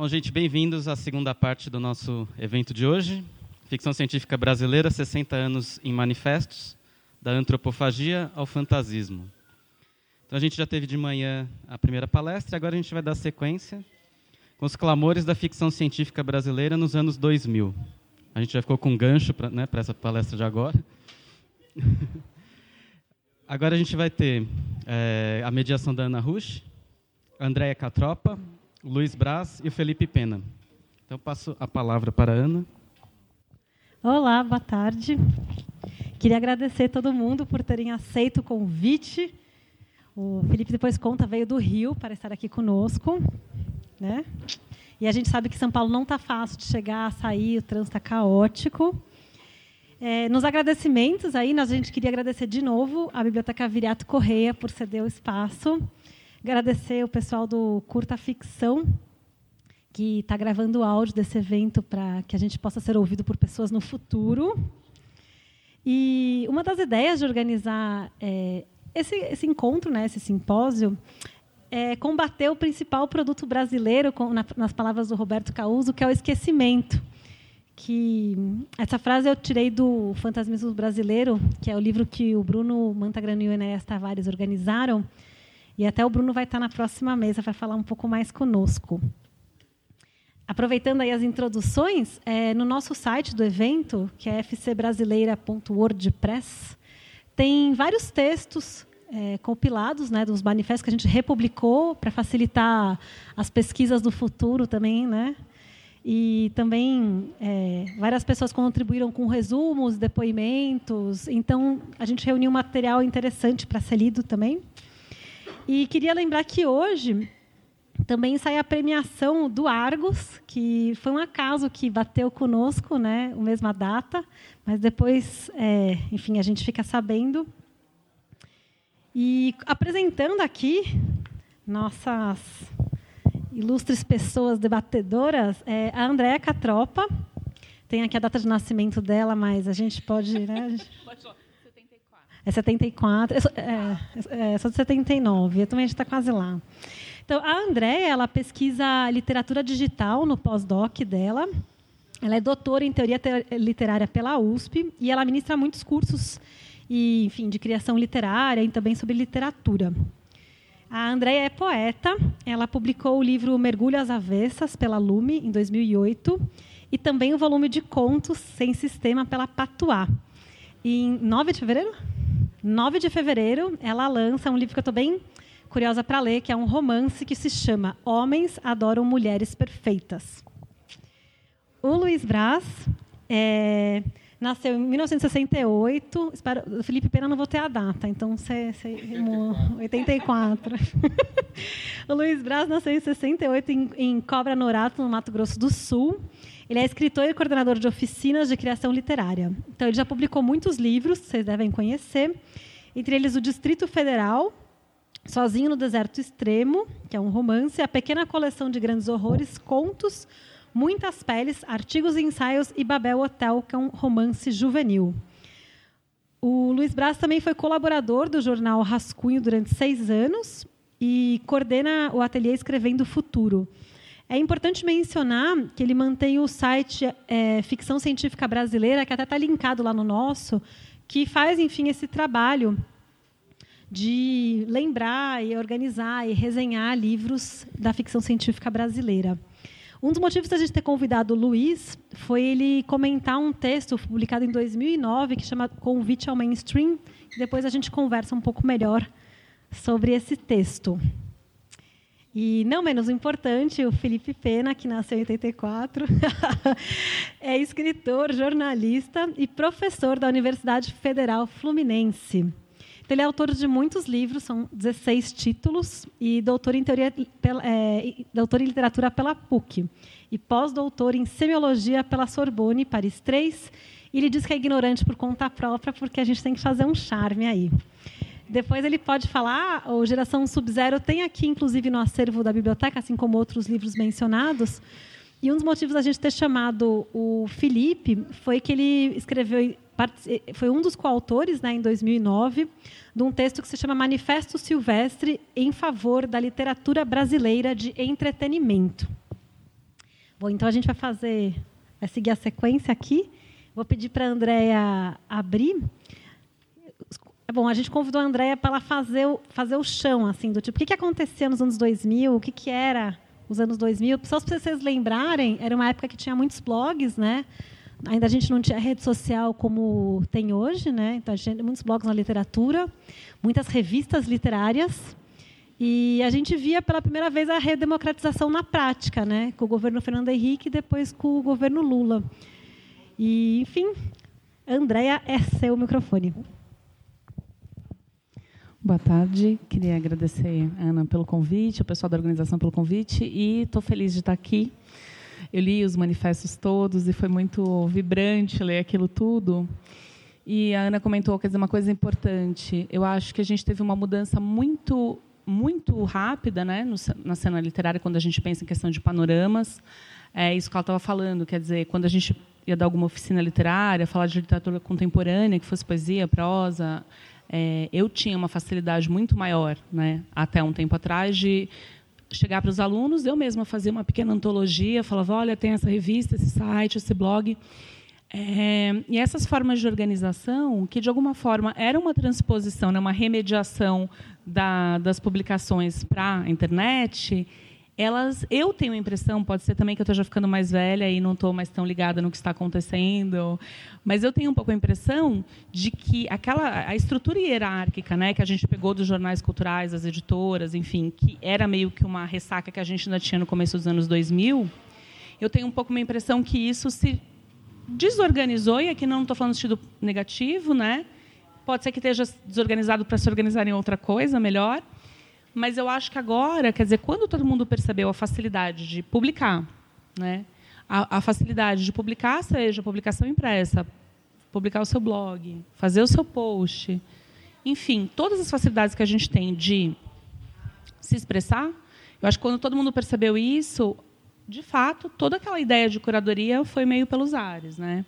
Bom, gente, bem-vindos à segunda parte do nosso evento de hoje. Ficção científica brasileira, 60 anos em manifestos, da antropofagia ao fantasismo. Então a gente já teve de manhã a primeira palestra agora a gente vai dar sequência com os clamores da ficção científica brasileira nos anos 2000. A gente já ficou com um gancho para né, essa palestra de agora. agora a gente vai ter é, a mediação da Ana Rush, Andréia Catropa, Luiz Braz e Felipe Pena. Então passo a palavra para a Ana. Olá, boa tarde. Queria agradecer todo mundo por terem aceito o convite. O Felipe depois conta veio do Rio para estar aqui conosco, né? E a gente sabe que São Paulo não está fácil de chegar, sair, o trânsito está caótico. É, nos agradecimentos aí, nós a gente queria agradecer de novo a Biblioteca Viriato Correia por ceder o espaço. Agradecer o pessoal do Curta Ficção que está gravando o áudio desse evento para que a gente possa ser ouvido por pessoas no futuro. E uma das ideias de organizar é, esse, esse, encontro, né, esse simpósio, é combater o principal produto brasileiro, com, na, nas palavras do Roberto Causo, que é o esquecimento. Que essa frase eu tirei do Fantasmismo Brasileiro, que é o livro que o Bruno Mantagrano e o Enéas Tavares organizaram. E até o Bruno vai estar na próxima mesa para falar um pouco mais conosco. Aproveitando aí as introduções, é, no nosso site do evento, que é fcbrasileira.wordpress, tem vários textos é, compilados né, dos manifestos que a gente republicou para facilitar as pesquisas do futuro também, né? E também é, várias pessoas contribuíram com resumos, depoimentos. Então, a gente reuniu material interessante para ser lido também. E queria lembrar que hoje também sai a premiação do Argos, que foi um acaso que bateu conosco, né, a mesma data, mas depois, é, enfim, a gente fica sabendo. E apresentando aqui nossas ilustres pessoas debatedoras, é a Andréa Catropa. Tem aqui a data de nascimento dela, mas a gente pode. Né, Pode falar. É 74. Eu sou, é, é, sou de 79. Eu também está quase lá. Então, a Andréia, ela pesquisa literatura digital no pós-doc dela. Ela é doutora em teoria literária pela USP e ela ministra muitos cursos e, enfim, de criação literária e também sobre literatura. A Andréia é poeta. Ela publicou o livro Mergulho às Avessas pela Lume em 2008 e também o volume de contos Sem Sistema pela Patuá. Em 9 de fevereiro? 9 de fevereiro, ela lança um livro que eu estou bem curiosa para ler, que é um romance que se chama Homens Adoram Mulheres Perfeitas. O Luiz Braz é, nasceu em 1968. Espero, Felipe Pena não vou ter a data, então você, você 84. o Luiz Braz nasceu em 68 em, em Cobra Norato, no Mato Grosso do Sul. Ele é escritor e coordenador de oficinas de criação literária. Então, ele já publicou muitos livros, vocês devem conhecer, entre eles O Distrito Federal, Sozinho no Deserto Extremo, que é um romance, a pequena coleção de grandes horrores, contos, muitas peles, artigos e ensaios e Babel Hotel, que é um romance juvenil. O Luiz Braz também foi colaborador do jornal Rascunho durante seis anos e coordena o ateliê Escrevendo Futuro. É importante mencionar que ele mantém o site é, Ficção Científica Brasileira, que até está linkado lá no nosso, que faz, enfim, esse trabalho de lembrar e organizar e resenhar livros da ficção científica brasileira. Um dos motivos da gente ter convidado o Luiz foi ele comentar um texto publicado em 2009 que chama Convite ao Mainstream. Depois a gente conversa um pouco melhor sobre esse texto. E não menos importante, o Felipe Pena, que nasceu em 84, é escritor, jornalista e professor da Universidade Federal Fluminense. Ele é autor de muitos livros, são 16 títulos, e doutor em, teoria, é, doutor em literatura pela PUC, e pós-doutor em semiologia pela Sorbonne, Paris 3. E ele diz que é ignorante por conta própria, porque a gente tem que fazer um charme aí. Depois ele pode falar, o Geração Sub-Zero tem aqui, inclusive, no acervo da biblioteca, assim como outros livros mencionados. E um dos motivos da gente ter chamado o Felipe foi que ele escreveu, foi um dos coautores, né, em 2009, de um texto que se chama Manifesto Silvestre em favor da literatura brasileira de entretenimento. Bom, então a gente vai fazer, vai seguir a sequência aqui. Vou pedir para a Andrea abrir. Bom, a gente convidou a Andrea para ela fazer o, fazer o chão, assim, do tipo, o que, que acontecia nos anos 2000, o que, que era os anos 2000. Só para vocês lembrarem, era uma época que tinha muitos blogs, né? Ainda a gente não tinha rede social como tem hoje, né? Então a gente muitos blogs na literatura, muitas revistas literárias. E a gente via pela primeira vez a redemocratização na prática, né? com o governo Fernando Henrique e depois com o governo Lula. E, enfim, Andréia, é seu microfone. Boa tarde, queria agradecer Ana pelo convite, o pessoal da organização pelo convite e estou feliz de estar aqui. Eu li os manifestos todos e foi muito vibrante ler aquilo tudo. E a Ana comentou, quer dizer, uma coisa importante. Eu acho que a gente teve uma mudança muito muito rápida né, na cena literária, quando a gente pensa em questão de panoramas. É isso que ela estava falando, quer dizer, quando a gente ia dar alguma oficina literária, falar de literatura contemporânea, que fosse poesia, prosa, é, eu tinha uma facilidade muito maior, né, até um tempo atrás, de chegar para os alunos, eu mesma fazia uma pequena antologia, falava, olha, tem essa revista, esse site, esse blog. É, e essas formas de organização, que de alguma forma era uma transposição, né, uma remediação da, das publicações para a internet, elas, eu tenho a impressão, pode ser também que eu esteja ficando mais velha e não estou mais tão ligada no que está acontecendo, mas eu tenho um pouco a impressão de que aquela a estrutura hierárquica, né, que a gente pegou dos jornais culturais, das editoras, enfim, que era meio que uma ressaca que a gente ainda tinha no começo dos anos 2000, eu tenho um pouco uma impressão que isso se desorganizou e aqui não estou falando no sentido negativo, né? Pode ser que esteja desorganizado para se organizar em outra coisa melhor. Mas eu acho que agora, quer dizer, quando todo mundo percebeu a facilidade de publicar, né? a, a facilidade de publicar, seja publicação impressa, publicar o seu blog, fazer o seu post, enfim, todas as facilidades que a gente tem de se expressar, eu acho que quando todo mundo percebeu isso, de fato, toda aquela ideia de curadoria foi meio pelos ares. Né?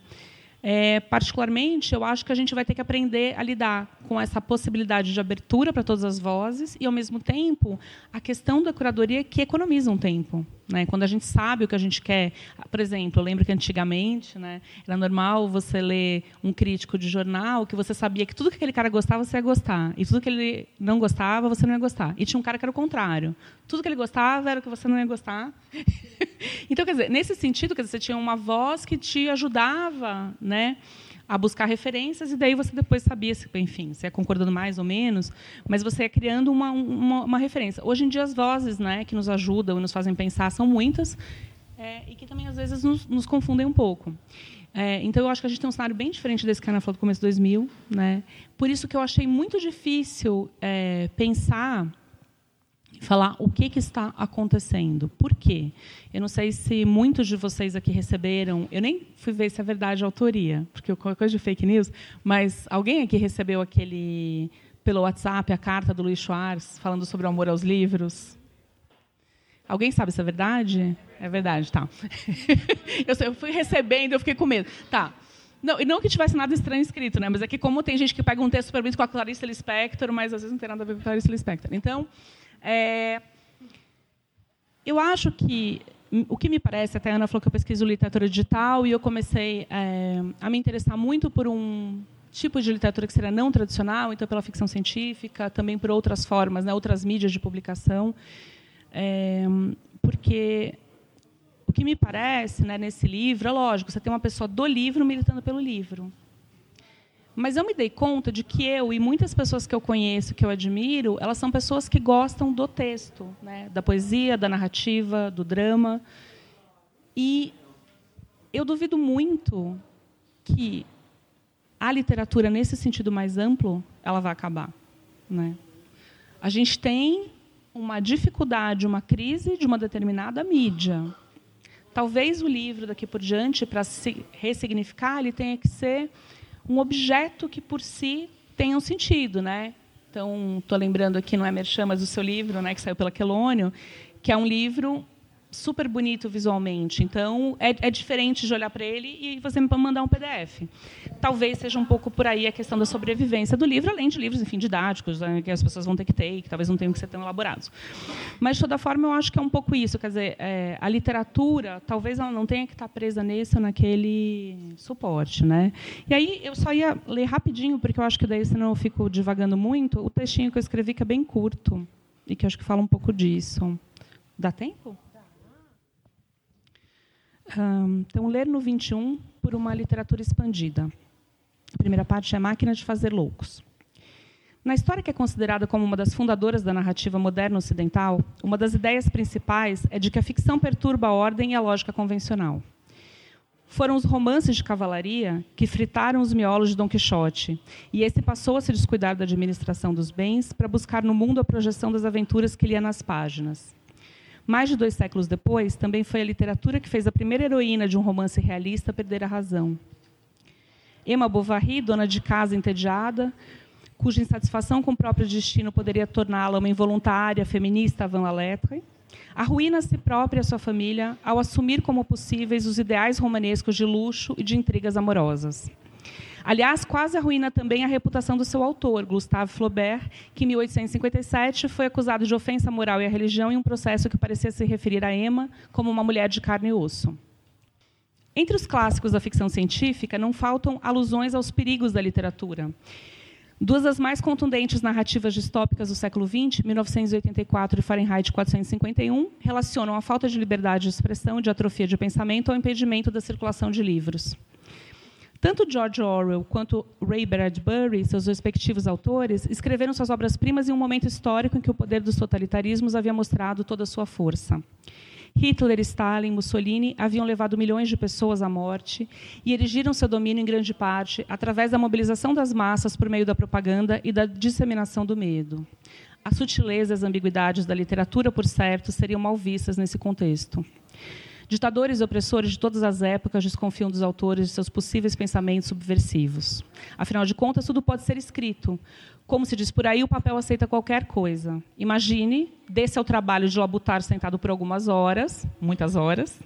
É, particularmente, eu acho que a gente vai ter que aprender a lidar com essa possibilidade de abertura para todas as vozes e, ao mesmo tempo, a questão da curadoria que economiza um tempo. Né? Quando a gente sabe o que a gente quer, por exemplo, eu lembro que antigamente né, era normal você ler um crítico de jornal que você sabia que tudo que aquele cara gostava você ia gostar e tudo que ele não gostava você não ia gostar. E tinha um cara que era o contrário. Tudo que ele gostava era o que você não ia gostar. então, quer dizer, nesse sentido, quer dizer, você tinha uma voz que te ajudava, né? a buscar referências e daí você depois sabia se, enfim, se é concordando mais ou menos, mas você é criando uma, uma, uma referência. Hoje em dia as vozes, né, que nos ajudam e nos fazem pensar são muitas é, e que também às vezes nos, nos confundem um pouco. É, então eu acho que a gente tem um cenário bem diferente desse que a Ana falou do começo de 2000, né? Por isso que eu achei muito difícil é, pensar falar o que, que está acontecendo. Por quê? Eu não sei se muitos de vocês aqui receberam, eu nem fui ver se é verdade a autoria, porque qualquer coisa de fake news, mas alguém aqui recebeu aquele, pelo WhatsApp, a carta do Luiz Schwartz, falando sobre o amor aos livros? Alguém sabe se é verdade? É verdade, tá. eu fui recebendo, eu fiquei com medo. Tá. Não, e não que tivesse nada estranho escrito, né? Mas é que como tem gente que pega um texto super bonito com a Clarice Lispector, mas às vezes não tem nada a ver com a Clarice Lispector. Então, é, eu acho que o que me parece, até a Ana falou que eu pesquiso literatura digital e eu comecei é, a me interessar muito por um tipo de literatura que seria não tradicional, então pela ficção científica, também por outras formas, né, outras mídias de publicação, é, porque o que me parece né, nesse livro, é lógico, você tem uma pessoa do livro militando pelo livro. Mas eu me dei conta de que eu e muitas pessoas que eu conheço, que eu admiro, elas são pessoas que gostam do texto, né? da poesia, da narrativa, do drama. E eu duvido muito que a literatura, nesse sentido mais amplo, ela vai acabar. Né? A gente tem uma dificuldade, uma crise de uma determinada mídia. Talvez o livro, daqui por diante, para se ressignificar, ele tenha que ser um objeto que por si tenha um sentido, né? Então, estou lembrando aqui, não é Merchan, mas o seu livro, né, que saiu pela Quelônio, que é um livro super bonito visualmente. Então, é, é diferente de olhar para ele e você me mandar um PDF. Talvez seja um pouco por aí a questão da sobrevivência do livro, além de livros, enfim, didáticos, né, que as pessoas vão ter que ter e que talvez não tenham que ser tão elaborados. Mas, de toda forma, eu acho que é um pouco isso. Quer dizer, é, a literatura, talvez ela não tenha que estar presa nesse ou naquele suporte. Né? E aí, eu só ia ler rapidinho, porque eu acho que daí, senão eu fico divagando muito, o textinho que eu escrevi, que é bem curto, e que acho que fala um pouco disso. Dá tempo? então, ler no 21 por uma literatura expandida. A primeira parte é Máquina de Fazer Loucos. Na história que é considerada como uma das fundadoras da narrativa moderna ocidental, uma das ideias principais é de que a ficção perturba a ordem e a lógica convencional. Foram os romances de cavalaria que fritaram os miolos de Dom Quixote, e esse passou a se descuidar da administração dos bens para buscar no mundo a projeção das aventuras que lia nas páginas. Mais de dois séculos depois, também foi a literatura que fez a primeira heroína de um romance realista perder a razão. Emma Bovary, dona de casa entediada, cuja insatisfação com o próprio destino poderia torná-la uma involuntária feminista avant la lettre, arruína a si própria e sua família ao assumir como possíveis os ideais romanescos de luxo e de intrigas amorosas. Aliás, quase arruína também a reputação do seu autor, Gustave Flaubert, que em 1857 foi acusado de ofensa moral e à religião em um processo que parecia se referir a Emma como uma mulher de carne e osso. Entre os clássicos da ficção científica, não faltam alusões aos perigos da literatura. Duas das mais contundentes narrativas distópicas do século XX, 1984 e Fahrenheit 451, relacionam a falta de liberdade de expressão e de atrofia de pensamento ao impedimento da circulação de livros. Tanto George Orwell quanto Ray Bradbury, seus respectivos autores, escreveram suas obras-primas em um momento histórico em que o poder dos totalitarismos havia mostrado toda a sua força. Hitler, Stalin, Mussolini haviam levado milhões de pessoas à morte e erigiram seu domínio em grande parte através da mobilização das massas por meio da propaganda e da disseminação do medo. As sutilezas e as ambiguidades da literatura, por certo, seriam mal vistas nesse contexto. Ditadores e opressores de todas as épocas desconfiam dos autores de seus possíveis pensamentos subversivos. Afinal de contas, tudo pode ser escrito. Como se diz por aí, o papel aceita qualquer coisa. Imagine, desse ao trabalho de labutar sentado por algumas horas, muitas horas,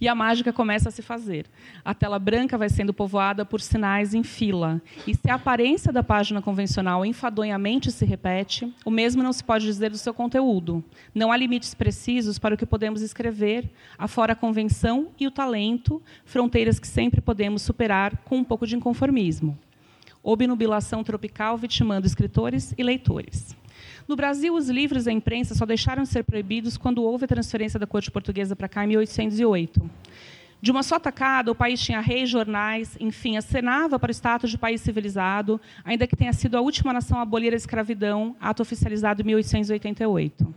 e a mágica começa a se fazer. A tela branca vai sendo povoada por sinais em fila. E se a aparência da página convencional enfadonhamente se repete, o mesmo não se pode dizer do seu conteúdo. Não há limites precisos para o que podemos escrever, afora a convenção e o talento, fronteiras que sempre podemos superar com um pouco de inconformismo. Obnubilação tropical vitimando escritores e leitores. No Brasil, os livros e a imprensa só deixaram de ser proibidos quando houve a transferência da corte portuguesa para cá em 1808. De uma só tacada, o país tinha reis, jornais, enfim, acenava para o status de país civilizado, ainda que tenha sido a última nação a abolir a escravidão, ato oficializado em 1888.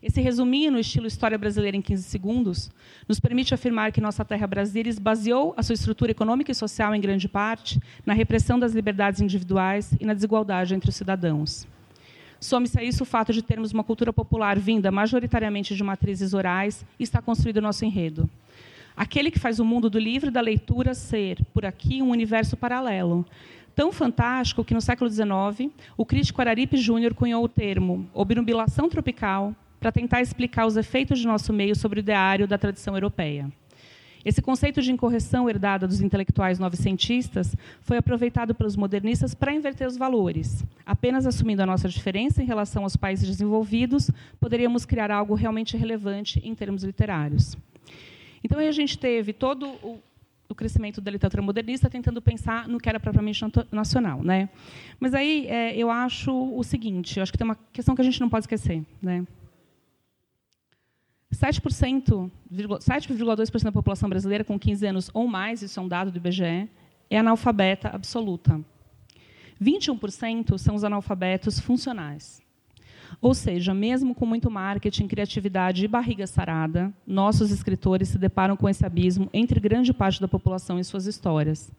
Esse resuminho no estilo História Brasileira em 15 segundos nos permite afirmar que nossa terra Brasília esvaziou a sua estrutura econômica e social em grande parte na repressão das liberdades individuais e na desigualdade entre os cidadãos. Some-se a isso o fato de termos uma cultura popular vinda majoritariamente de matrizes orais e está construído o nosso enredo. Aquele que faz o mundo do livro e da leitura ser, por aqui, um universo paralelo. Tão fantástico que, no século XIX, o crítico Araripe Júnior cunhou o termo obnubilação tropical para tentar explicar os efeitos de nosso meio sobre o ideário da tradição europeia. Esse conceito de incorreção herdada dos intelectuais novecentistas foi aproveitado pelos modernistas para inverter os valores. Apenas assumindo a nossa diferença em relação aos países desenvolvidos, poderíamos criar algo realmente relevante em termos literários. Então, a gente teve todo o, o crescimento da literatura modernista tentando pensar no que era propriamente nacional, né? Mas aí é, eu acho o seguinte, eu acho que tem uma questão que a gente não pode esquecer, né? 7,2% da população brasileira com 15 anos ou mais, isso é um dado do IBGE, é analfabeta absoluta. 21% são os analfabetos funcionais. Ou seja, mesmo com muito marketing, criatividade e barriga sarada, nossos escritores se deparam com esse abismo entre grande parte da população e suas histórias.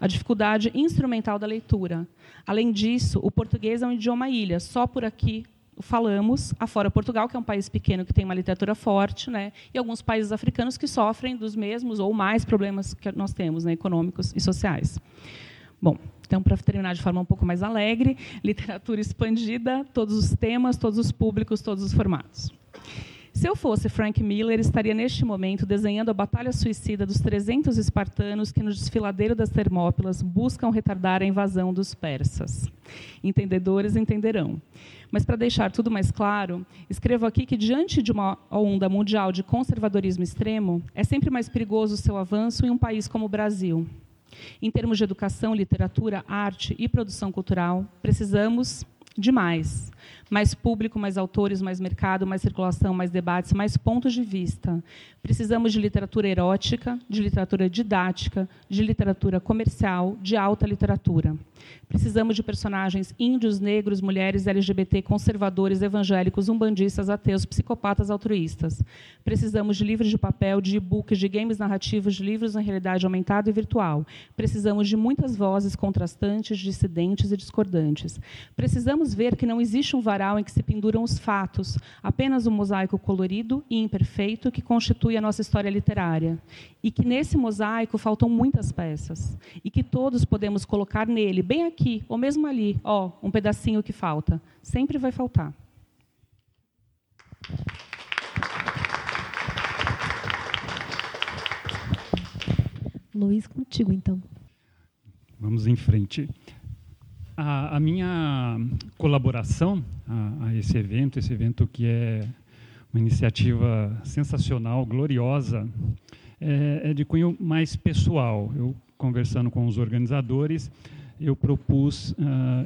A dificuldade instrumental da leitura. Além disso, o português é um idioma ilha, só por aqui falamos, afora Portugal, que é um país pequeno que tem uma literatura forte, né, e alguns países africanos que sofrem dos mesmos ou mais problemas que nós temos, né, econômicos e sociais. Bom, então, para terminar de forma um pouco mais alegre, literatura expandida, todos os temas, todos os públicos, todos os formatos. Se eu fosse Frank Miller, estaria neste momento desenhando a batalha suicida dos 300 espartanos que no desfiladeiro das Termópilas buscam retardar a invasão dos persas. Entendedores entenderão. Mas para deixar tudo mais claro, escrevo aqui que diante de uma onda mundial de conservadorismo extremo, é sempre mais perigoso o seu avanço em um país como o Brasil. Em termos de educação, literatura, arte e produção cultural, precisamos de mais mais público, mais autores, mais mercado, mais circulação, mais debates, mais pontos de vista. Precisamos de literatura erótica, de literatura didática, de literatura comercial, de alta literatura. Precisamos de personagens índios, negros, mulheres, LGBT, conservadores, evangélicos, umbandistas, ateus, psicopatas, altruístas. Precisamos de livros de papel, de e-books, de games narrativos, de livros na realidade aumentada e virtual. Precisamos de muitas vozes contrastantes, dissidentes e discordantes. Precisamos ver que não existe um varal em que se penduram os fatos, apenas um mosaico colorido e imperfeito que constitui a nossa história literária. E que nesse mosaico faltam muitas peças. E que todos podemos colocar nele, bem aqui, ou mesmo ali, ó, um pedacinho que falta. Sempre vai faltar. Luiz, contigo então. Vamos em frente. A, a minha colaboração a, a, esse evento, esse evento que é uma iniciativa sensacional, gloriosa, é, é de cunho mais pessoal. Eu, conversando com os organizadores, eu propus uh,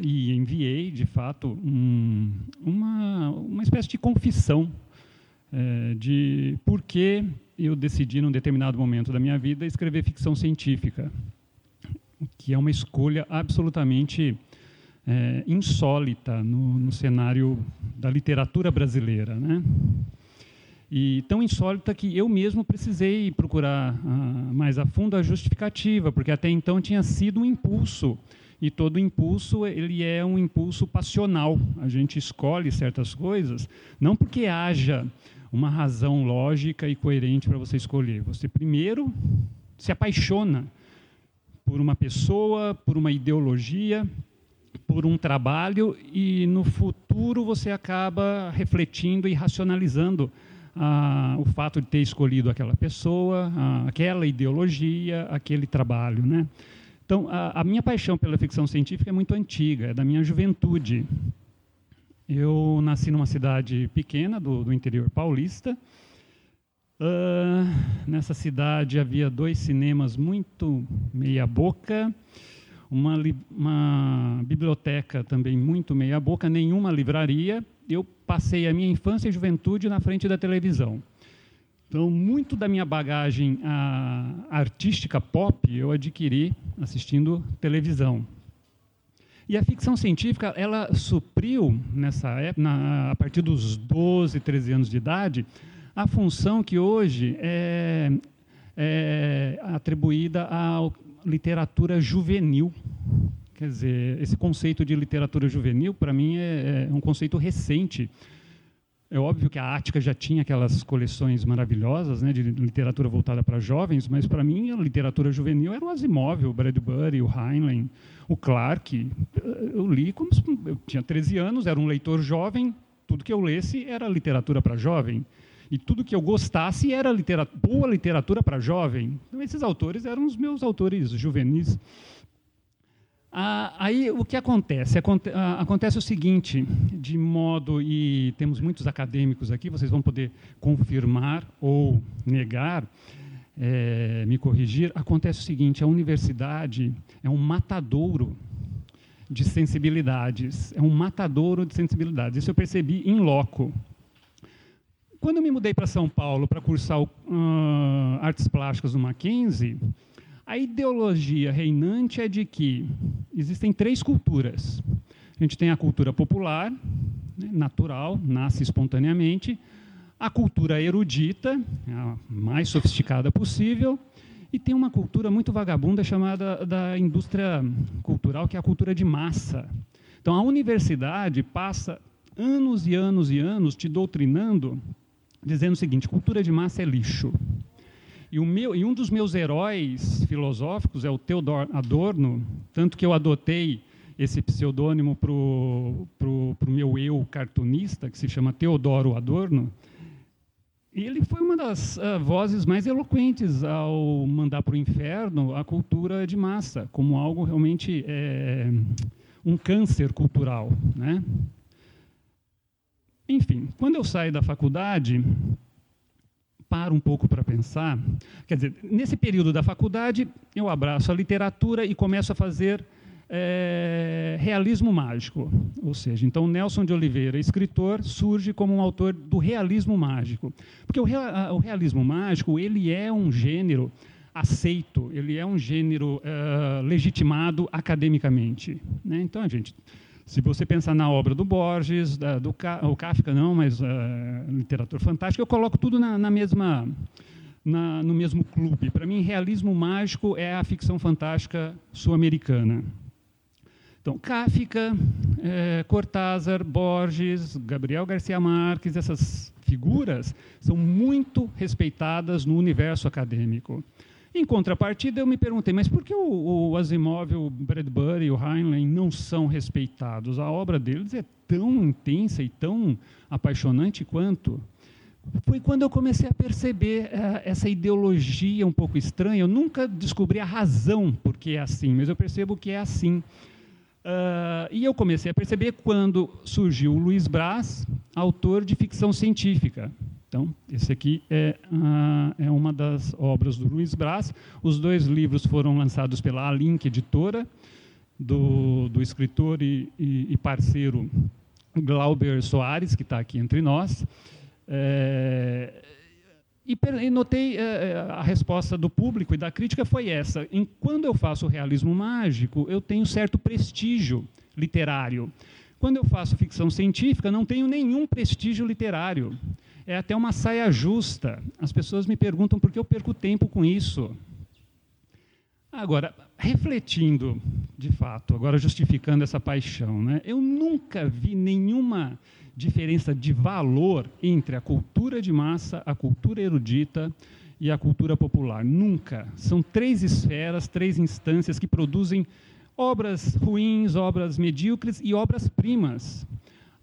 e enviei, de fato, um, uma, uma espécie de confissão é, de por que eu decidi, num determinado momento da minha vida, escrever ficção científica, que é uma escolha absolutamente é, insólita no, no, cenário da literatura brasileira, né? E tão insólita que eu mesmo precisei procurar ah, mais a fundo a justificativa, porque até então tinha sido um impulso e todo impulso ele é um impulso passional. A gente escolhe certas coisas não porque haja uma razão lógica e coerente para você escolher. Você primeiro se apaixona por uma pessoa, por uma ideologia, por um trabalho e no futuro você acaba refletindo e racionalizando ah, o fato de ter escolhido aquela pessoa, ah, aquela ideologia, aquele trabalho, né? Então, a, a, minha paixão pela ficção científica é muito antiga, é da minha juventude. Eu nasci numa cidade pequena do, do interior paulista. Uh, nessa cidade havia dois cinemas muito meia-boca uma, uma biblioteca também muito meia-boca, nenhuma livraria. Eu passei a minha infância e juventude na frente da televisão. Então, muito da minha bagagem a, artística pop eu adquiri assistindo televisão. E a ficção científica, ela supriu, nessa época, na, a partir dos 12, 13 anos de idade, a função que hoje é, é atribuída ao literatura juvenil. Quer dizer, esse conceito de literatura juvenil, para mim, é, é, um conceito recente. É óbvio que a Ática já tinha aquelas coleções maravilhosas né, de literatura voltada para jovens, mas para mim a literatura juvenil era o Asimov, o Bradbury, o Heinlein, o Clarke. Eu li como eu tinha 13 anos, era um leitor jovem, tudo que eu lesse era literatura para jovem. E tudo que eu gostasse era literatura, boa literatura para jovem. Então, esses autores eram os meus autores juvenis. Ah, aí o que acontece? Aconte ah, acontece o seguinte, de modo, e temos muitos acadêmicos aqui, vocês vão poder confirmar ou negar, é, me corrigir. Acontece o seguinte: a universidade é um matadouro de sensibilidades, é um matadouro de sensibilidades. Isso eu percebi em loco. Quando eu me mudei para São Paulo para cursar uh, artes plásticas no Mackenzie, a ideologia reinante é de que existem três culturas. A gente tem a cultura popular, né, natural, nasce espontaneamente, a cultura erudita, a mais sofisticada possível, e tem uma cultura muito vagabunda chamada da indústria cultural, que é a cultura de massa. Então, a universidade passa anos e anos e anos te doutrinando dizendo o seguinte: cultura de massa é lixo. E, meu, e um dos meus heróis filosóficos é o Theodor Adorno, tanto que eu adotei esse pseudônimo para o meu eu cartunista, que se chama Teodoro Adorno. ele foi uma das uh, vozes mais eloquentes ao mandar para o inferno a cultura de massa, como algo realmente é, um câncer cultural. Né? Enfim, quando eu saio da faculdade, paro um pouco para pensar. Quer dizer, nesse período da faculdade, eu abraço a literatura e começo a fazer é, realismo mágico. Ou seja, então Nelson de Oliveira, escritor, surge como um autor do realismo mágico. Porque o, o realismo mágico ele é um gênero aceito, ele é um gênero uh, legitimado academicamente. Né? Então, a gente, se você pensar na obra do Borges, da, do o Kafka não, mas uh, literatura fantástica, eu coloco tudo na, na mesma na, no mesmo clube. Para mim, realismo mágico é a ficção fantástica sul-americana. Então, Kafka, é, Cortázar, Borges, Gabriel Garcia Marques, essas figuras são muito respeitadas no universo acadêmico. Em contrapartida, eu me perguntei, mas por que o, o Asimov, o Bradbury e o Heinlein não são respeitados? A obra deles é tão intensa e tão apaixonante quanto. Foi quando eu comecei a perceber uh, essa ideologia um pouco estranha. Eu nunca descobri a razão por que é assim, mas eu percebo que é assim. Uh, e eu comecei a perceber quando surgiu o Luiz Braz, autor de ficção científica. Então, esse aqui é, é uma das obras do Luiz Braz. Os dois livros foram lançados pela Alink Editora, do, do escritor e, e, e parceiro Glauber Soares, que está aqui entre nós. É, e, e notei uh, a resposta do público e da crítica foi essa. Em, quando eu faço realismo mágico, eu tenho certo prestígio literário. Quando eu faço ficção científica, não tenho nenhum prestígio literário. É até uma saia justa. As pessoas me perguntam por que eu perco tempo com isso. Agora, refletindo, de fato, agora justificando essa paixão, né? eu nunca vi nenhuma diferença de valor entre a cultura de massa, a cultura erudita e a cultura popular. Nunca. São três esferas, três instâncias que produzem obras ruins, obras medíocres e obras primas.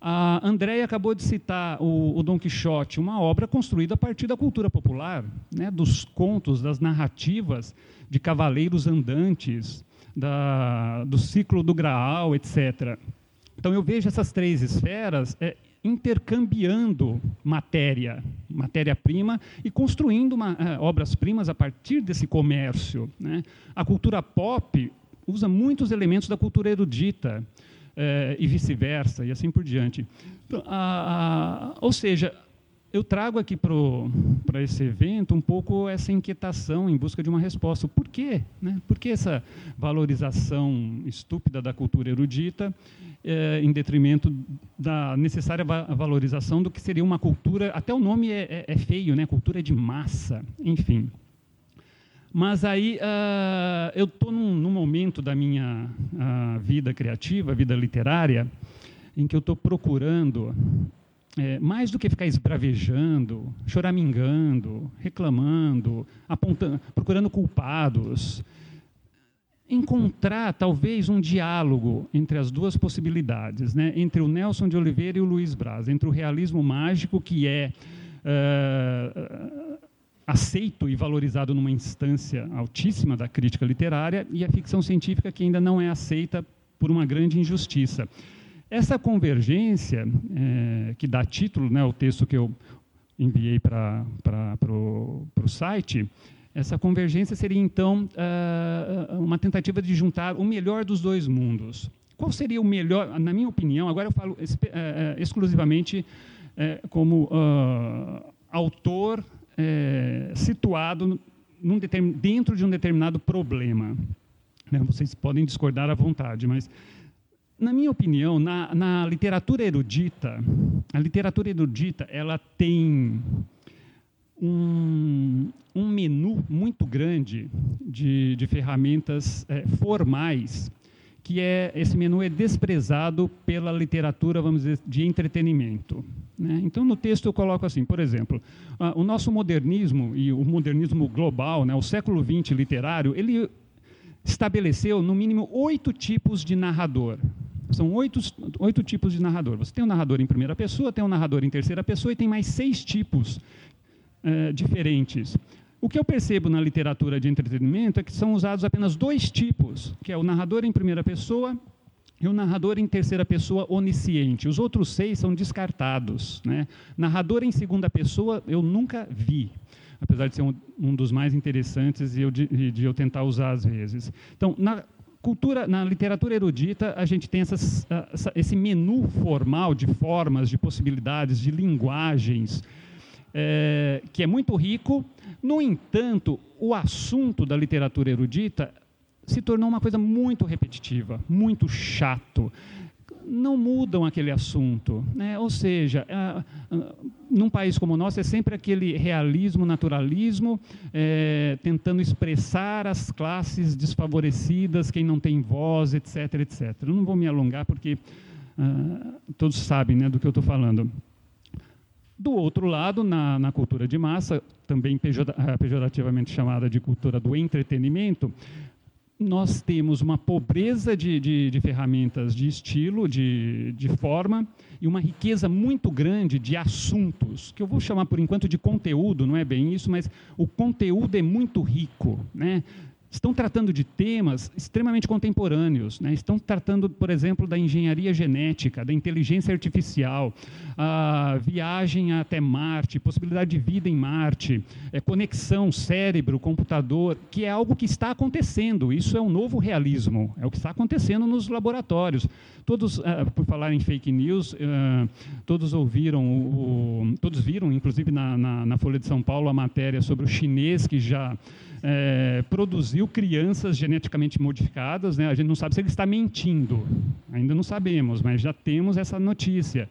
A Andréia acabou de citar o, o Dom Quixote, uma obra construída a partir da cultura popular, né, dos contos, das narrativas de cavaleiros andantes, da, do ciclo do Graal, etc. Então eu vejo essas três esferas é, intercambiando matéria, matéria-prima, e construindo é, obras-primas a partir desse comércio. Né? A cultura pop usa muitos elementos da cultura erudita, é, e vice-versa, e assim por diante. Então, a, a, ou seja, eu trago aqui para esse evento um pouco essa inquietação em busca de uma resposta. Por quê? Né? Por que essa valorização estúpida da cultura erudita é, em detrimento da necessária valorização do que seria uma cultura, até o nome é, é, é feio, né? cultura de massa, enfim. Mas aí uh, eu estou num, num, momento da minha uh, vida criativa, vida literária, em que eu estou procurando é, mais do que ficar esbravejando, choramingando, reclamando, apontando, procurando culpados, encontrar talvez um diálogo entre as duas possibilidades, né? entre o Nelson de Oliveira e o Luiz Braz, entre o realismo mágico, que é uh, aceito e valorizado numa instância altíssima da crítica literária, e a ficção científica, que ainda não é aceita por uma grande injustiça. Essa convergência, é, que dá título né, ao texto que eu enviei para o site, essa convergência seria, então, uh, uma tentativa de juntar o melhor dos dois mundos. Qual seria o melhor, na minha opinião, agora eu falo uh, exclusivamente uh, como autor situado num dentro de um determinado problema. Né? Vocês podem discordar à vontade, mas na minha opinião, na, na, literatura erudita, a literatura erudita ela tem um, um menu muito grande de, de ferramentas é, formais, que é esse menu é desprezado pela literatura, vamos dizer, de entretenimento. Né? Então, no texto eu coloco assim, por exemplo, uh, o nosso modernismo e o modernismo global, né, o século XX literário, ele estabeleceu no mínimo oito tipos de narrador. São oito, oito tipos de narrador. Você tem um narrador em primeira pessoa, tem um narrador em terceira pessoa e tem mais seis tipos é, diferentes. O que eu percebo na literatura de entretenimento é que são usados apenas dois tipos, que é o narrador em primeira pessoa e o narrador em terceira pessoa onisciente. Os outros seis são descartados. Né? Narrador em segunda pessoa eu nunca vi, apesar de ser um, um dos mais interessantes e eu, de, de, eu tentar usar às vezes. Então, na cultura, na literatura erudita, a gente tem essas, essa, esse menu formal de formas, de possibilidades, de linguagens, é, que é muito rico. No entanto, o assunto da literatura erudita se tornou uma coisa muito repetitiva, muito chato. Não mudam aquele assunto. Né? Ou seja, num país como o nosso, é sempre aquele realismo, naturalismo, é, tentando expressar as classes desfavorecidas, quem não tem voz, etc. etc. Eu não vou me alongar, porque uh, todos sabem né, do que eu estou falando. Do outro lado, na, na, cultura de massa, também pejorativamente chamada de cultura do entretenimento, nós temos uma pobreza de, de, de ferramentas de estilo, de, de, forma, e uma riqueza muito grande de assuntos, que eu vou chamar por enquanto de conteúdo, não é bem isso, mas o conteúdo é muito rico. Né? Estão tratando de temas extremamente contemporâneos. Né? Estão tratando, por exemplo, da engenharia genética, da inteligência artificial, a viagem até Marte, possibilidade de vida em Marte, é, conexão cérebro-computador, que é algo que está acontecendo. Isso é um novo realismo, é o que está acontecendo nos laboratórios. Todos, uh, por falar em fake news, uh, todos ouviram, o, todos viram, inclusive na, na, na Folha de São Paulo, a matéria sobre o chinês que já é, produziu crianças geneticamente modificadas, né? a gente não sabe se ele está mentindo, ainda não sabemos, mas já temos essa notícia.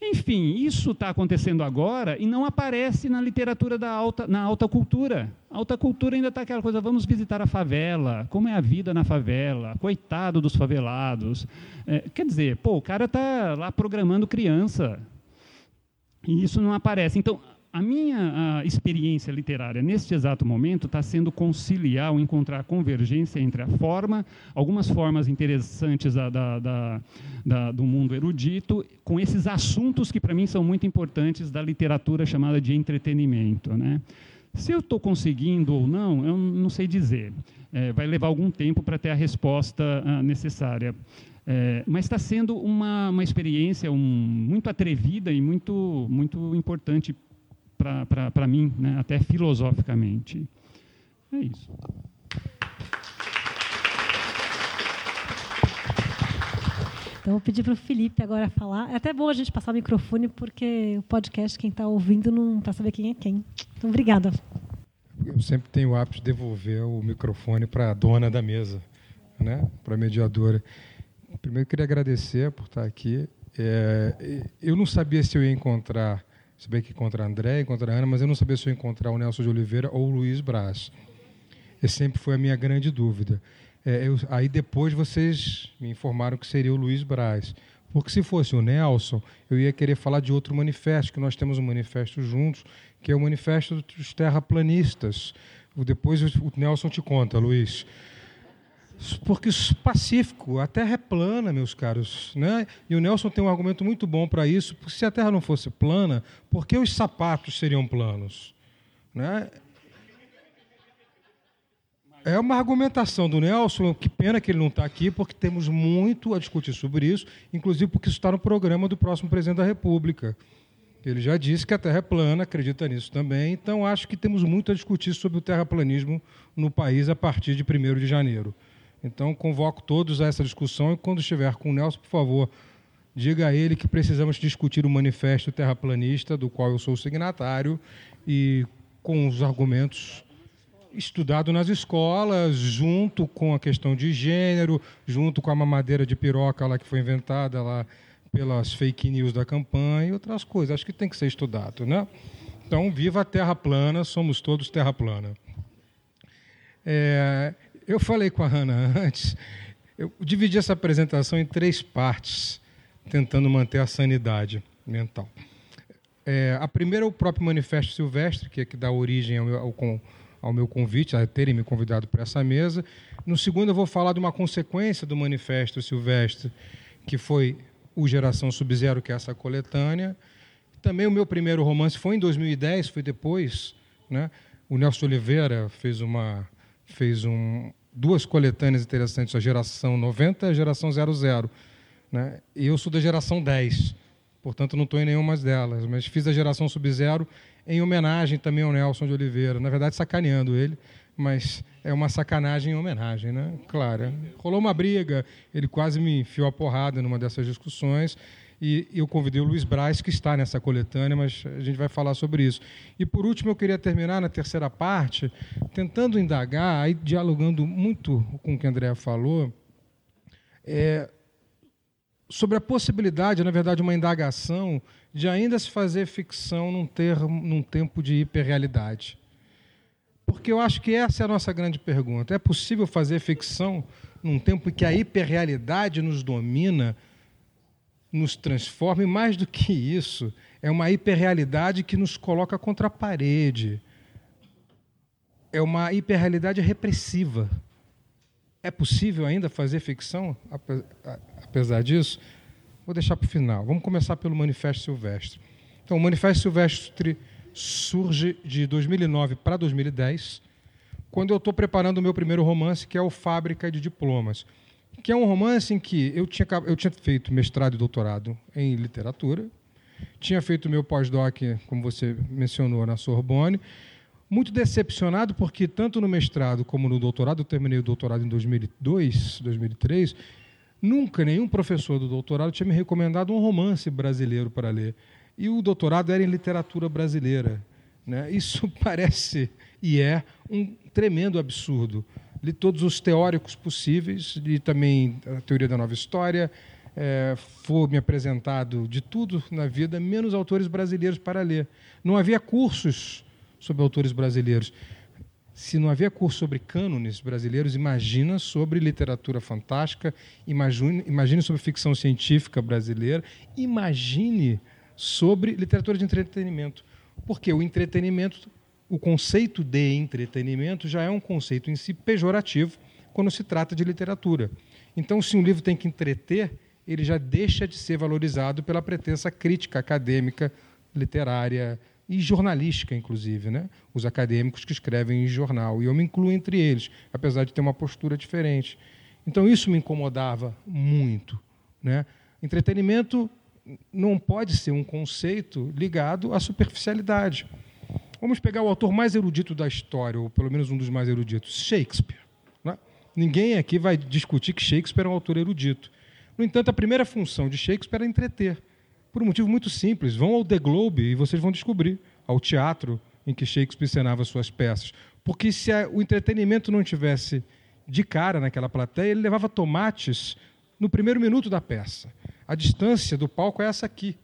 Enfim, isso está acontecendo agora e não aparece na literatura da alta, na alta cultura. A alta cultura ainda está aquela coisa, vamos visitar a favela, como é a vida na favela, coitado dos favelados. É, quer dizer, pô, o cara está lá programando criança. E isso não aparece. Então, a minha a experiência literária neste exato momento está sendo conciliar ou encontrar convergência entre a forma, algumas formas interessantes da, da, da, do mundo erudito, com esses assuntos que para mim são muito importantes da literatura chamada de entretenimento. Né? Se eu estou conseguindo ou não, eu não sei dizer. É, vai levar algum tempo para ter a resposta uh, necessária. É, mas está sendo uma, uma experiência um, muito atrevida e muito, muito importante para mim, né, até filosoficamente. É isso. Então, vou pedir para o Felipe agora falar. É até bom a gente passar o microfone, porque o podcast, quem está ouvindo, não para saber quem é quem. Então, obrigada. Eu sempre tenho o hábito de devolver o microfone para a dona da mesa, né? para a mediadora. Primeiro, queria agradecer por estar aqui. É, eu não sabia se eu ia encontrar se bem que contra André e contra Ana, mas eu não sabia se eu ia encontrar o Nelson de Oliveira ou o Luiz Braz. Esse sempre foi a minha grande dúvida. É, eu, aí depois vocês me informaram que seria o Luiz Braz. Porque se fosse o Nelson, eu ia querer falar de outro manifesto, que nós temos um manifesto juntos, que é o manifesto dos terraplanistas. Depois o Nelson te conta, Luiz. Porque pacífico, a Terra é plana, meus caros. Né? E o Nelson tem um argumento muito bom para isso, porque se a Terra não fosse plana, por que os sapatos seriam planos? Né? É uma argumentação do Nelson, que pena que ele não está aqui, porque temos muito a discutir sobre isso, inclusive porque isso está no programa do próximo presidente da República. Ele já disse que a Terra é plana, acredita nisso também, então acho que temos muito a discutir sobre o terraplanismo no país a partir de 1 de janeiro. Então, convoco todos a essa discussão e, quando estiver com o Nelson, por favor, diga a ele que precisamos discutir o manifesto terraplanista, do qual eu sou signatário, e com os argumentos estudado nas escolas, junto com a questão de gênero, junto com a mamadeira de piroca lá que foi inventada lá pelas fake news da campanha e outras coisas. Acho que tem que ser estudado, né? Então, viva a Terra plana, somos todos Terra plana. É, eu falei com a Hanna antes, eu dividi essa apresentação em três partes, tentando manter a sanidade mental. É, a primeira é o próprio Manifesto Silvestre, que é que dá origem ao meu, ao, ao meu convite, a terem me convidado para essa mesa. No segundo, eu vou falar de uma consequência do Manifesto Silvestre, que foi o Geração Sub-Zero, que é essa coletânea. Também o meu primeiro romance foi em 2010, foi depois. Né? O Nelson Oliveira fez, uma, fez um, duas coletâneas interessantes, a geração 90 e a geração 00. Né? Eu sou da geração 10, portanto não estou em nenhuma delas, mas fiz a geração sub-zero em homenagem também ao Nelson de Oliveira. Na verdade, sacaneando ele, mas é uma sacanagem em homenagem, né? Claro. Rolou uma briga, ele quase me enfiou a porrada numa dessas discussões. E eu convidei o Luiz Braz, que está nessa coletânea, mas a gente vai falar sobre isso. E por último, eu queria terminar na terceira parte, tentando indagar, aí dialogando muito com o que a André falou, é, sobre a possibilidade, na verdade, uma indagação de ainda se fazer ficção num, termo, num tempo de hiperrealidade. Porque eu acho que essa é a nossa grande pergunta. É possível fazer ficção num tempo em que a hiperrealidade nos domina, nos transforma, e mais do que isso, é uma hiperrealidade que nos coloca contra a parede. É uma hiperrealidade repressiva. É possível ainda fazer ficção, apesar disso? Vou deixar para o final. Vamos começar pelo Manifesto Silvestre. Então, o Manifesto Silvestre surge de 2009 para 2010, quando eu estou preparando o meu primeiro romance, que é o Fábrica de Diplomas, que é um romance em que eu tinha, eu tinha feito mestrado e doutorado em literatura, tinha feito meu pós-doc, como você mencionou, na Sorbonne, muito decepcionado porque tanto no mestrado como no doutorado, eu terminei o doutorado em 2002, 2003, nunca nenhum professor do doutorado tinha me recomendado um romance brasileiro para ler e o doutorado era em literatura brasileira. Né? Isso parece e é um tremendo absurdo. Li todos os teóricos possíveis, li também a teoria da nova história, é, foi me apresentado de tudo na vida, menos autores brasileiros para ler. Não havia cursos sobre autores brasileiros. Se não havia curso sobre cânones brasileiros, imagina sobre literatura fantástica, imagine, imagine sobre ficção científica brasileira, imagine sobre literatura de entretenimento. Porque o entretenimento, o conceito de entretenimento já é um conceito em si pejorativo quando se trata de literatura. Então, se um livro tem que entreter, ele já deixa de ser valorizado pela pretensa crítica acadêmica, literária e jornalística, inclusive, né? Os acadêmicos que escrevem em jornal. E eu me incluo entre eles, apesar de ter uma postura diferente. Então, isso me incomodava muito. Né? Entretenimento não pode ser um conceito ligado à superficialidade. Vamos pegar o autor mais erudito da história, ou pelo menos um dos mais eruditos, Shakespeare. Né? Ninguém aqui vai discutir que Shakespeare é um autor erudito. No entanto, a primeira função de Shakespeare é entreter. Por um motivo muito simples. Vão ao The Globe e vocês vão descobrir, ao teatro em que Shakespeare encenava suas peças. Porque se o entretenimento não tivesse de cara naquela plateia, ele levava tomates no primeiro minuto da peça. A distância do palco é essa aqui.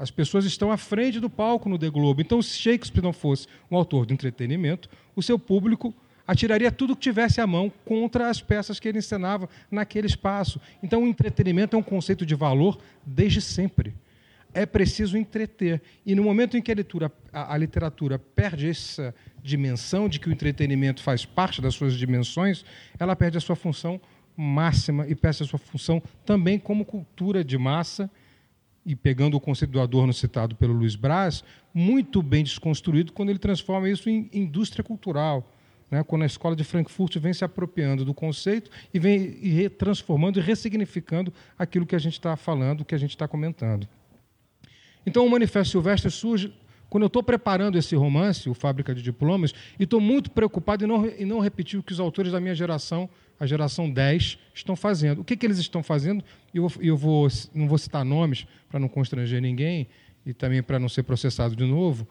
As pessoas estão à frente do palco no The Globe. Então, se Shakespeare não fosse um autor de entretenimento, o seu público atiraria tudo que tivesse à mão contra as peças que ele encenava naquele espaço. Então, o entretenimento é um conceito de valor desde sempre. É preciso entreter. E no momento em que a, leitura, a, a literatura perde essa dimensão de que o entretenimento faz parte das suas dimensões, ela perde a sua função máxima e peça a sua função também como cultura de massa, e pegando o conceito do Adorno citado pelo Luiz Braz, muito bem desconstruído quando ele transforma isso em indústria cultural. Né? Quando a escola de Frankfurt vem se apropriando do conceito e vem transformando e ressignificando aquilo que a gente está falando, que a gente está comentando. Então, o Manifesto Silvestre surge quando eu estou preparando esse romance, o Fábrica de Diplomas, e estou muito preocupado em não, em não repetir o que os autores da minha geração a geração 10 estão fazendo. O que, que eles estão fazendo? Eu, eu vou, não vou citar nomes para não constranger ninguém e também para não ser processado de novo,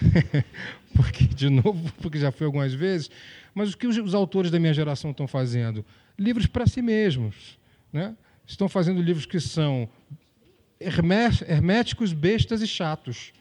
porque de novo, porque já foi algumas vezes. Mas o que os, os autores da minha geração estão fazendo? Livros para si mesmos, né? Estão fazendo livros que são herméticos, bestas e chatos.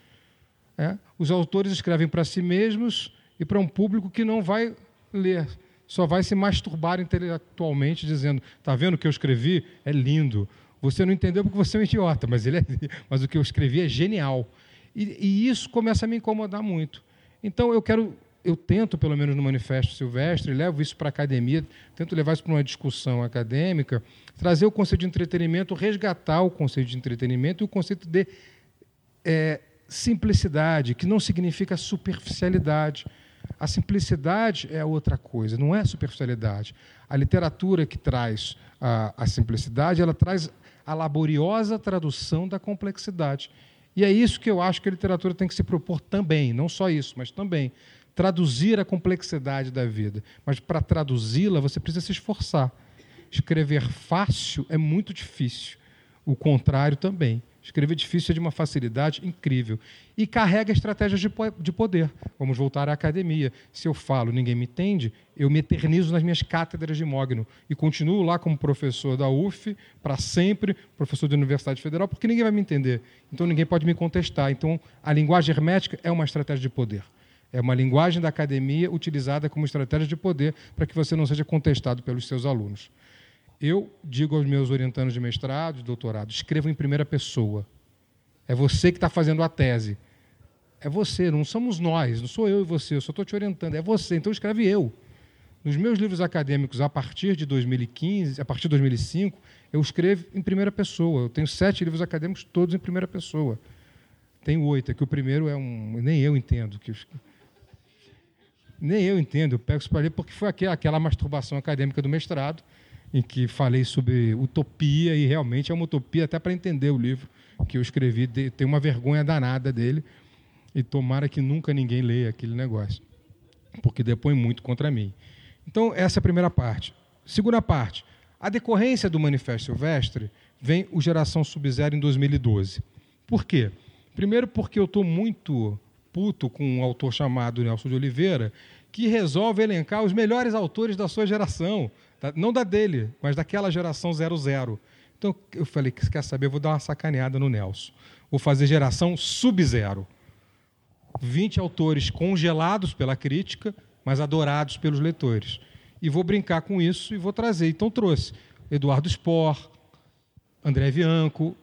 É? Os autores escrevem para si mesmos e para um público que não vai ler só vai se masturbar intelectualmente dizendo: "Tá vendo o que eu escrevi? É lindo. Você não entendeu porque você é um idiota, mas ele é, mas o que eu escrevi é genial". E, e isso começa a me incomodar muito. Então eu quero eu tento, pelo menos no Manifesto Silvestre, levo isso para a academia, tento levar isso para uma discussão acadêmica, trazer o conceito de entretenimento, resgatar o conceito de entretenimento e o conceito de é simplicidade, que não significa superficialidade. A simplicidade é outra coisa, não é superficialidade. A literatura que traz a, a simplicidade, ela traz a laboriosa tradução da complexidade. E é isso que eu acho que a literatura tem que se propor também, não só isso, mas também traduzir a complexidade da vida. Mas para traduzi-la, você precisa se esforçar. Escrever fácil é muito difícil. O contrário também. Escrever difícil é de uma facilidade incrível. E carrega estratégias de poder. Vamos voltar à academia. Se eu falo, ninguém me entende, eu me eternizo nas minhas cátedras de Mogno. E continuo lá como professor da UF, para sempre, professor da Universidade Federal, porque ninguém vai me entender. Então ninguém pode me contestar. Então a linguagem hermética é uma estratégia de poder. É uma linguagem da academia utilizada como estratégia de poder para que você não seja contestado pelos seus alunos. Eu digo aos meus orientandos de mestrado, de doutorado, escrevam em primeira pessoa. É você que está fazendo a tese. É você, não somos nós, não sou eu e você, eu só estou te orientando. É você, então escreve eu. Nos meus livros acadêmicos, a partir de 2015, a partir de 2005, eu escrevo em primeira pessoa. Eu tenho sete livros acadêmicos, todos em primeira pessoa. Tenho oito, é que o primeiro é um. Nem eu entendo. que Nem eu entendo, eu pego isso para ler, porque foi aquela masturbação acadêmica do mestrado em que falei sobre utopia e realmente é uma utopia até para entender o livro que eu escrevi. Tem uma vergonha danada dele e tomara que nunca ninguém leia aquele negócio, porque depõe muito contra mim. Então, essa é a primeira parte. Segunda parte, a decorrência do Manifesto Silvestre vem o Geração Sub-Zero em 2012. Por quê? Primeiro porque eu estou muito puto com um autor chamado Nelson de Oliveira, que resolve elencar os melhores autores da sua geração. Tá? Não da dele, mas daquela geração 00. Então eu falei, quer saber, eu vou dar uma sacaneada no Nelson. Vou fazer geração sub-zero. 20 autores congelados pela crítica, mas adorados pelos leitores. E vou brincar com isso e vou trazer. Então trouxe Eduardo Spor, André Bianco,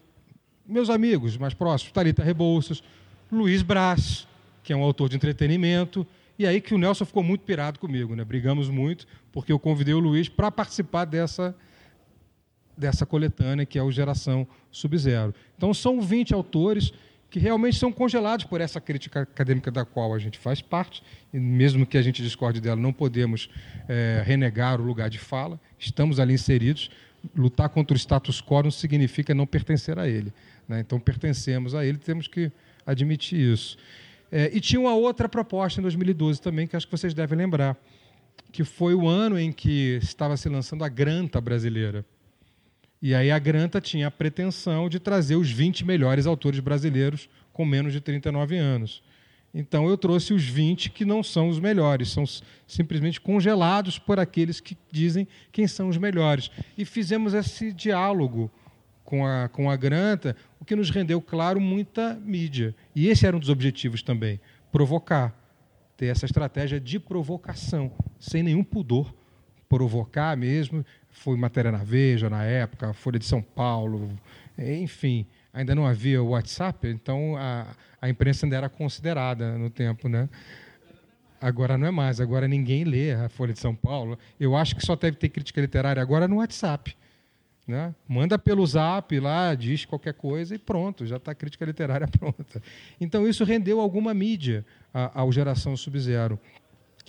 meus amigos mais próximos, Talita Rebouças, Luiz Brás, que é um autor de entretenimento, e aí que o Nelson ficou muito pirado comigo, né? Brigamos muito, porque eu convidei o Luiz para participar dessa, dessa coletânea, que é o Geração Sub-Zero. Então, são 20 autores que realmente são congelados por essa crítica acadêmica da qual a gente faz parte, e mesmo que a gente discorde dela, não podemos é, renegar o lugar de fala, estamos ali inseridos. Lutar contra o status quo não significa não pertencer a ele. Né? Então, pertencemos a ele, temos que admitir isso. É, e tinha uma outra proposta em 2012 também, que acho que vocês devem lembrar, que foi o ano em que estava se lançando a Granta brasileira. E aí a Granta tinha a pretensão de trazer os 20 melhores autores brasileiros com menos de 39 anos. Então eu trouxe os 20 que não são os melhores, são simplesmente congelados por aqueles que dizem quem são os melhores. E fizemos esse diálogo com a, com a Granta, o que nos rendeu, claro, muita mídia. E esse era um dos objetivos também: provocar. Ter essa estratégia de provocação, sem nenhum pudor. Provocar mesmo. Foi matéria na Veja na época, Folha de São Paulo, enfim. Ainda não havia o WhatsApp, então a, a imprensa ainda era considerada no tempo, né? Agora não é mais, agora ninguém lê a Folha de São Paulo. Eu acho que só deve ter crítica literária agora no WhatsApp. Né? Manda pelo zap lá, diz qualquer coisa e pronto, já está a crítica literária pronta. Então isso rendeu alguma mídia ao Geração Sub-Zero.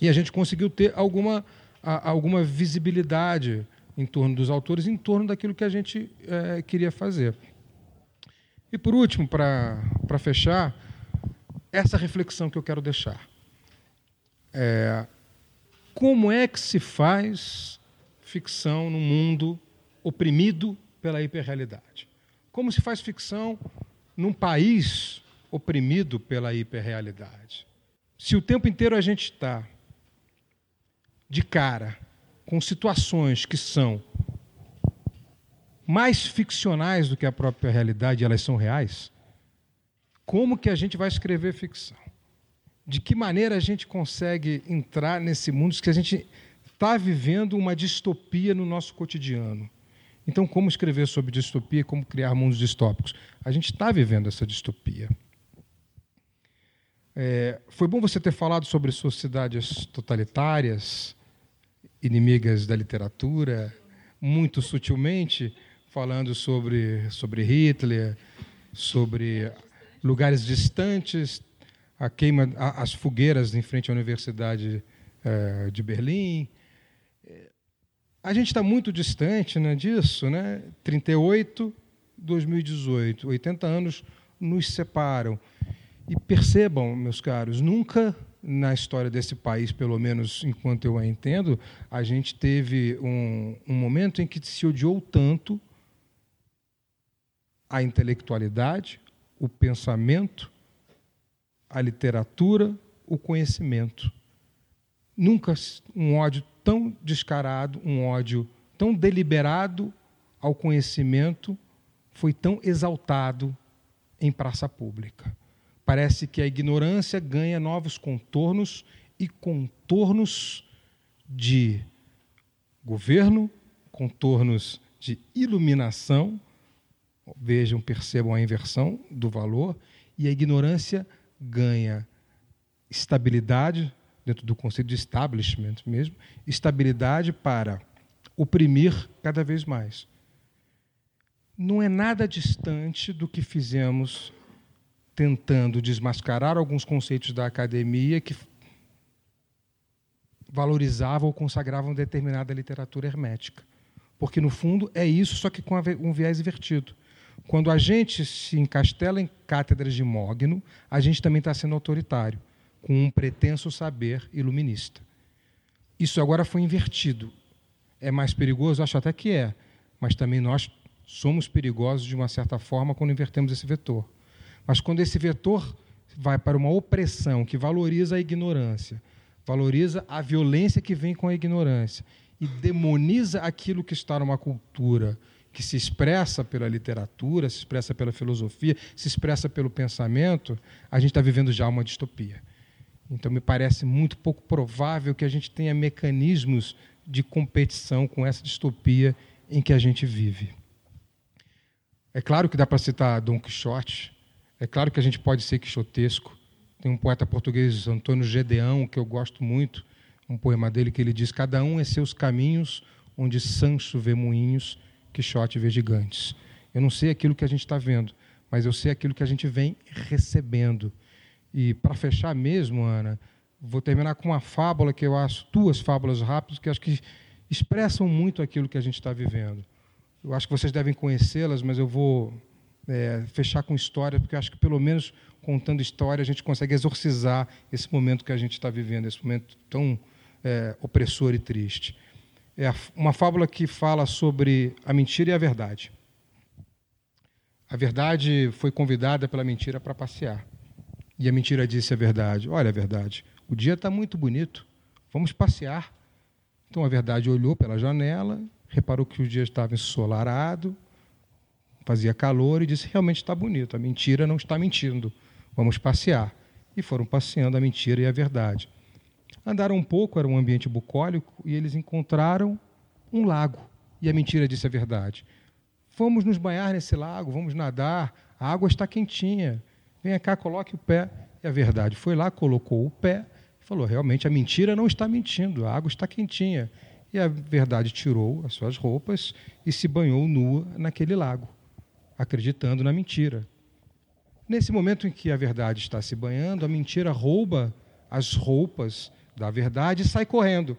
E a gente conseguiu ter alguma, a, alguma visibilidade em torno dos autores, em torno daquilo que a gente é, queria fazer. E por último, para fechar, essa reflexão que eu quero deixar. É, como é que se faz ficção no mundo oprimido pela hiperrealidade. Como se faz ficção num país oprimido pela hiperrealidade? Se o tempo inteiro a gente está de cara com situações que são mais ficcionais do que a própria realidade, elas são reais, como que a gente vai escrever ficção? De que maneira a gente consegue entrar nesse mundo que a gente está vivendo uma distopia no nosso cotidiano? Então, como escrever sobre distopia, como criar mundos distópicos? A gente está vivendo essa distopia. É, foi bom você ter falado sobre sociedades totalitárias, inimigas da literatura, muito sutilmente, falando sobre, sobre Hitler, sobre lugares distantes, a queima, a, as fogueiras em frente à Universidade é, de Berlim. A gente está muito distante né, disso, né? 38, 2018, 80 anos nos separam. E percebam, meus caros, nunca na história desse país, pelo menos enquanto eu a entendo, a gente teve um, um momento em que se odiou tanto a intelectualidade, o pensamento, a literatura, o conhecimento. Nunca um ódio tão descarado, um ódio tão deliberado ao conhecimento foi tão exaltado em praça pública. Parece que a ignorância ganha novos contornos e contornos de governo, contornos de iluminação. Vejam, percebam a inversão do valor, e a ignorância ganha estabilidade, dentro do conceito de establishment mesmo, estabilidade para oprimir cada vez mais. Não é nada distante do que fizemos tentando desmascarar alguns conceitos da academia que valorizavam ou consagravam determinada literatura hermética. Porque, no fundo, é isso, só que com um viés invertido. Quando a gente se encastela em cátedras de mogno, a gente também está sendo autoritário, com um pretenso saber iluminista. Isso agora foi invertido. É mais perigoso? Acho até que é. Mas também nós somos perigosos, de uma certa forma, quando invertemos esse vetor. Mas quando esse vetor vai para uma opressão que valoriza a ignorância, valoriza a violência que vem com a ignorância e demoniza aquilo que está numa cultura que se expressa pela literatura, se expressa pela filosofia, se expressa pelo pensamento, a gente está vivendo já uma distopia. Então, me parece muito pouco provável que a gente tenha mecanismos de competição com essa distopia em que a gente vive. É claro que dá para citar Dom Quixote, é claro que a gente pode ser quixotesco. Tem um poeta português, Antônio Gedeão, que eu gosto muito, um poema dele que ele diz: Cada um é seus caminhos, onde Sancho vê moinhos, Quixote vê gigantes. Eu não sei aquilo que a gente está vendo, mas eu sei aquilo que a gente vem recebendo. E para fechar mesmo, Ana, vou terminar com uma fábula que eu acho, duas fábulas rápidas, que acho que expressam muito aquilo que a gente está vivendo. Eu acho que vocês devem conhecê-las, mas eu vou é, fechar com história, porque acho que pelo menos contando história a gente consegue exorcizar esse momento que a gente está vivendo, esse momento tão é, opressor e triste. É uma fábula que fala sobre a mentira e a verdade. A verdade foi convidada pela mentira para passear. E a mentira disse a verdade: Olha, a verdade, o dia está muito bonito, vamos passear. Então a verdade olhou pela janela, reparou que o dia estava ensolarado, fazia calor e disse: realmente está bonito, a mentira não está mentindo, vamos passear. E foram passeando a mentira e a verdade. Andaram um pouco, era um ambiente bucólico, e eles encontraram um lago. E a mentira disse a verdade: Vamos nos banhar nesse lago, vamos nadar, a água está quentinha. Venha cá, coloque o pé. E a verdade foi lá, colocou o pé falou: realmente a mentira não está mentindo, a água está quentinha. E a verdade tirou as suas roupas e se banhou nua naquele lago acreditando na mentira. Nesse momento em que a verdade está se banhando, a mentira rouba as roupas da verdade e sai correndo.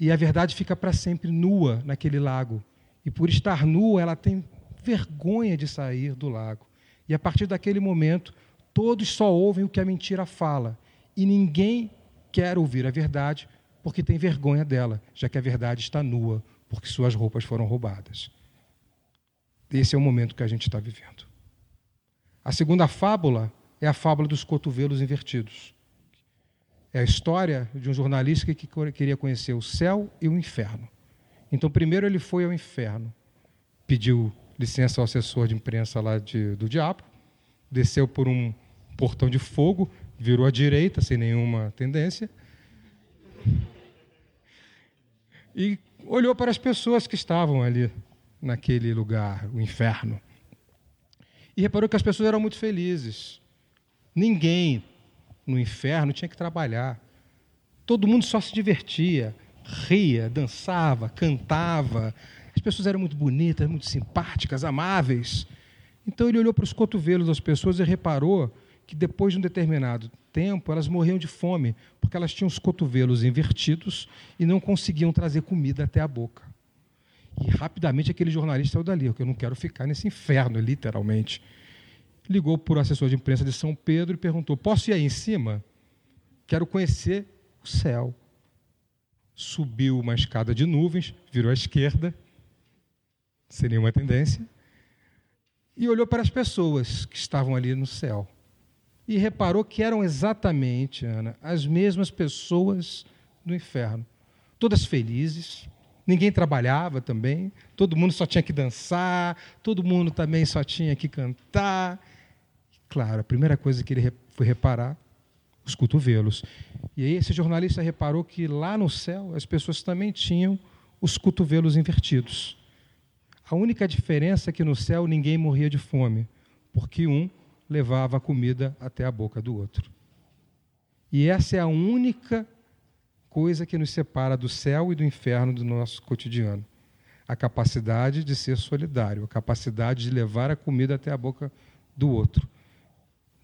E a verdade fica para sempre nua naquele lago. E por estar nua, ela tem vergonha de sair do lago. E a partir daquele momento, todos só ouvem o que a mentira fala. E ninguém quer ouvir a verdade porque tem vergonha dela, já que a verdade está nua, porque suas roupas foram roubadas. Esse é o momento que a gente está vivendo. A segunda fábula é a fábula dos cotovelos invertidos. É a história de um jornalista que queria conhecer o céu e o inferno. Então, primeiro ele foi ao inferno, pediu licença ao assessor de imprensa lá de, do diabo, desceu por um portão de fogo, virou à direita, sem nenhuma tendência, e olhou para as pessoas que estavam ali naquele lugar, o inferno. E reparou que as pessoas eram muito felizes. Ninguém no inferno tinha que trabalhar. Todo mundo só se divertia, ria, dançava, cantava. As pessoas eram muito bonitas, muito simpáticas, amáveis. Então ele olhou para os cotovelos das pessoas e reparou que depois de um determinado tempo elas morriam de fome, porque elas tinham os cotovelos invertidos e não conseguiam trazer comida até a boca. E rapidamente aquele jornalista saiu dali, porque eu não quero ficar nesse inferno, literalmente. Ligou para o assessor de imprensa de São Pedro e perguntou: Posso ir aí em cima? Quero conhecer o céu. Subiu uma escada de nuvens, virou à esquerda, sem nenhuma tendência, e olhou para as pessoas que estavam ali no céu. E reparou que eram exatamente, Ana, as mesmas pessoas do inferno. Todas felizes, ninguém trabalhava também, todo mundo só tinha que dançar, todo mundo também só tinha que cantar. Claro, a primeira coisa que ele foi reparar, os cotovelos. E aí esse jornalista reparou que lá no céu as pessoas também tinham os cotovelos invertidos. A única diferença é que no céu ninguém morria de fome, porque um levava a comida até a boca do outro. E essa é a única coisa que nos separa do céu e do inferno do nosso cotidiano. A capacidade de ser solidário, a capacidade de levar a comida até a boca do outro.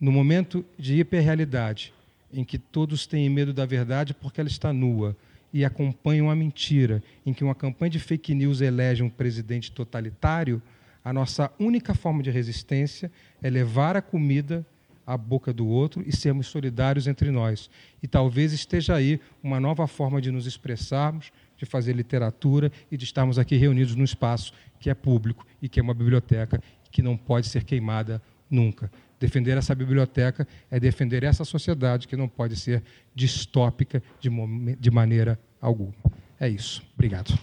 No momento de hiperrealidade, em que todos têm medo da verdade porque ela está nua e acompanham a mentira, em que uma campanha de fake news elege um presidente totalitário, a nossa única forma de resistência é levar a comida à boca do outro e sermos solidários entre nós. E talvez esteja aí uma nova forma de nos expressarmos, de fazer literatura e de estarmos aqui reunidos num espaço que é público e que é uma biblioteca que não pode ser queimada nunca. Defender essa biblioteca é defender essa sociedade que não pode ser distópica de, de maneira alguma. É isso. Obrigado.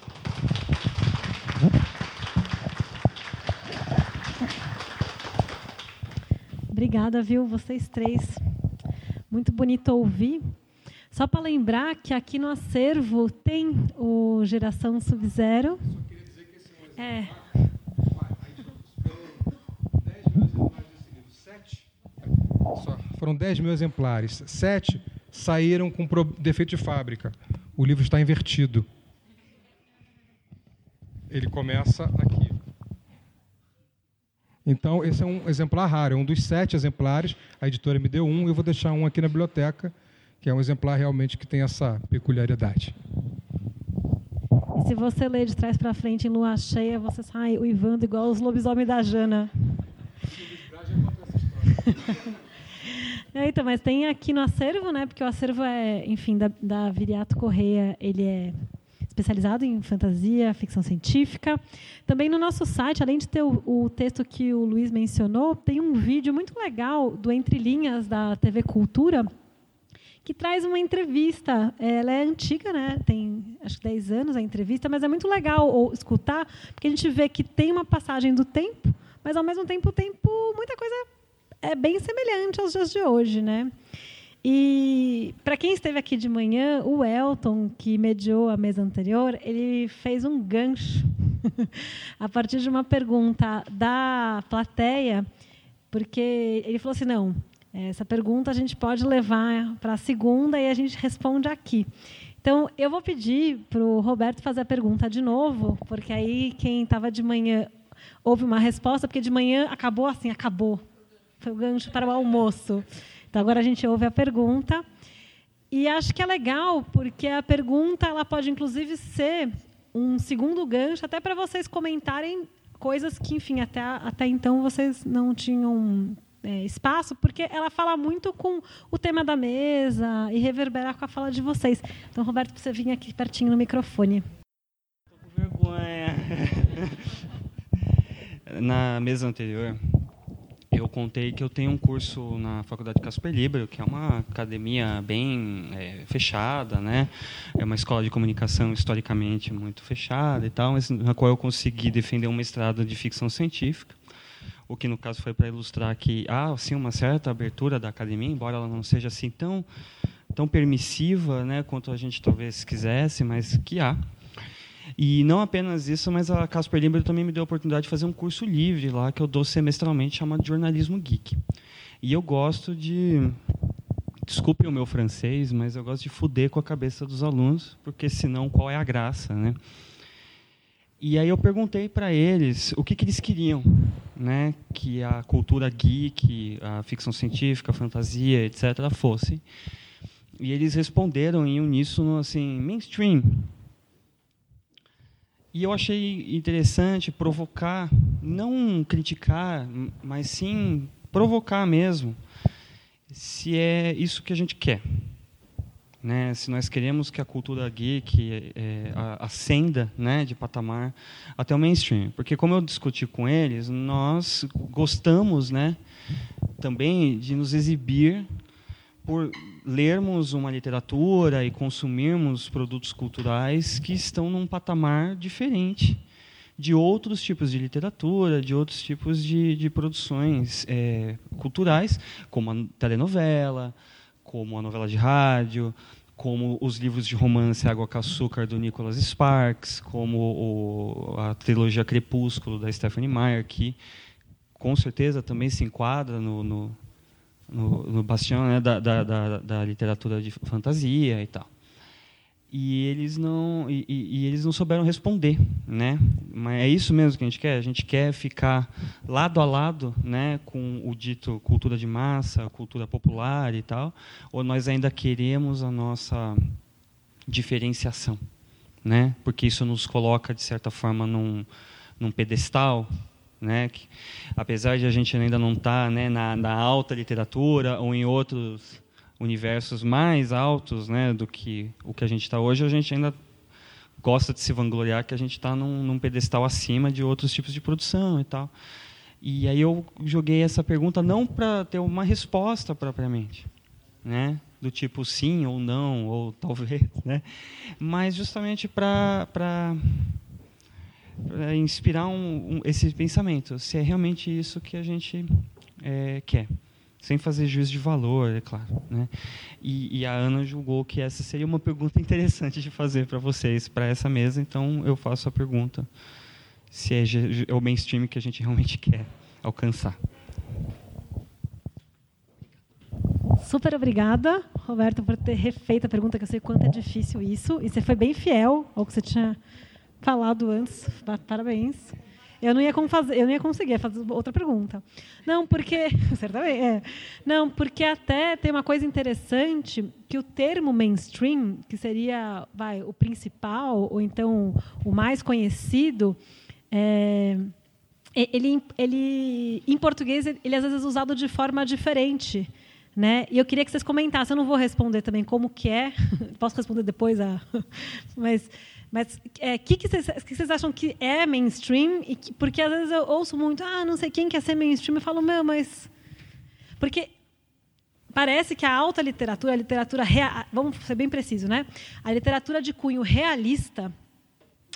Obrigada, viu, vocês três. Muito bonito ouvir. Só para lembrar que aqui no acervo tem o Geração Sub-Zero. É. Foram 10 mil exemplares. Sete saíram com defeito de fábrica. O livro está invertido. Ele começa aqui. Então, esse é um exemplar raro, é um dos sete exemplares. A editora me deu um, eu vou deixar um aqui na biblioteca, que é um exemplar realmente que tem essa peculiaridade. E se você ler de trás para frente em lua cheia, você sai uivando igual os lobisomens da Jana. É, então, mas tem aqui no acervo, né? Porque o acervo é, enfim, da, da Viriato Correia, ele é especializado em fantasia, ficção científica. Também no nosso site, além de ter o, o, texto que o Luiz mencionou, tem um vídeo muito legal do Entre Linhas da TV Cultura, que traz uma entrevista. Ela é antiga, né? tem acho que 10 anos a entrevista, mas é muito legal escutar, porque a gente vê que tem uma passagem do tempo, mas ao mesmo tempo o tempo, muita coisa é bem semelhante aos dias de hoje. Né? E para quem esteve aqui de manhã, o Elton, que mediou a mesa anterior, ele fez um gancho a partir de uma pergunta da plateia, porque ele falou assim: não, essa pergunta a gente pode levar para a segunda e a gente responde aqui. Então, eu vou pedir para o Roberto fazer a pergunta de novo, porque aí quem estava de manhã houve uma resposta, porque de manhã acabou assim, acabou. Foi o gancho para o almoço. Então agora a gente ouve a pergunta e acho que é legal porque a pergunta ela pode inclusive ser um segundo gancho até para vocês comentarem coisas que, enfim, até até então vocês não tinham é, espaço, porque ela fala muito com o tema da mesa e reverbera com a fala de vocês. Então, Roberto, você vir aqui pertinho no microfone. Estou com vergonha. Na mesa anterior, eu contei que eu tenho um curso na Faculdade Casper Libero, que é uma academia bem é, fechada, né? É uma escola de comunicação historicamente muito fechada e tal, mas na qual eu consegui defender um mestrado de ficção científica. O que no caso foi para ilustrar que há sim uma certa abertura da academia, embora ela não seja assim tão tão permissiva, né, quanto a gente talvez quisesse, mas que há. E não apenas isso, mas a Casper Limber também me deu a oportunidade de fazer um curso livre lá que eu dou semestralmente chamado Jornalismo Geek. E eu gosto de desculpem o meu francês, mas eu gosto de fuder com a cabeça dos alunos, porque senão qual é a graça, né? E aí eu perguntei para eles o que, que eles queriam, né, que a cultura geek, a ficção científica, a fantasia, etc., fosse. E eles responderam em uníssono assim, mainstream. E eu achei interessante provocar, não criticar, mas sim provocar mesmo, se é isso que a gente quer. Né? Se nós queremos que a cultura geek é, ascenda né, de patamar até o mainstream. Porque, como eu discuti com eles, nós gostamos né, também de nos exibir por lermos uma literatura e consumirmos produtos culturais que estão num patamar diferente de outros tipos de literatura, de outros tipos de, de produções é, culturais, como a telenovela, como a novela de rádio, como os livros de romance Água com Açúcar, do Nicholas Sparks, como o, a trilogia Crepúsculo, da Stephanie Meyer, que com certeza também se enquadra no, no, no, no bastião né, da, da, da, da, literatura de fantasia e tal. E eles não e, e, eles não souberam responder, né? Mas é isso mesmo que a gente quer. A gente quer ficar lado a lado, né, com o dito cultura de massa, cultura popular e tal, ou nós ainda queremos a nossa diferenciação, né? Porque isso nos coloca de certa forma num, num pedestal né? Que, apesar de a gente ainda não estar tá, né, na, na, alta literatura ou em outros universos mais altos né, do que o que a gente está hoje, a gente ainda gosta de se vangloriar que a gente está num, num, pedestal acima de outros tipos de produção e tal. E aí eu joguei essa pergunta não para ter uma resposta propriamente, né? do tipo sim ou não ou talvez, né? mas justamente para para inspirar um, um, esse pensamento, se é realmente isso que a gente é, quer, sem fazer juízo de valor, é claro. Né? E, e, a Ana julgou que essa seria uma pergunta interessante de fazer para vocês, para essa mesa, então eu faço a pergunta, se é, é o mainstream que a gente realmente quer alcançar. Super obrigada, Roberto, por ter refeito a pergunta, que eu sei quanto é difícil isso. E você foi bem fiel ao que você tinha falado antes. Parabéns. Eu não ia, fazer, eu não ia conseguir fazer outra pergunta. Não, porque. Certamente. É. Não, porque até tem uma coisa interessante que o termo mainstream, que seria vai, o principal, ou então o mais conhecido, é, ele, ele, em português, ele às vezes é usado de forma diferente. Né? E eu queria que vocês comentassem. Eu não vou responder também como que é. Posso responder depois, a... mas mas o é, que, que, vocês, que vocês acham que é mainstream? E que, porque às vezes eu ouço muito, ah, não sei quem quer ser mainstream. Eu falo, meu, mas. Porque parece que a alta literatura, a literatura. Rea... Vamos ser bem preciso, né? A literatura de cunho realista.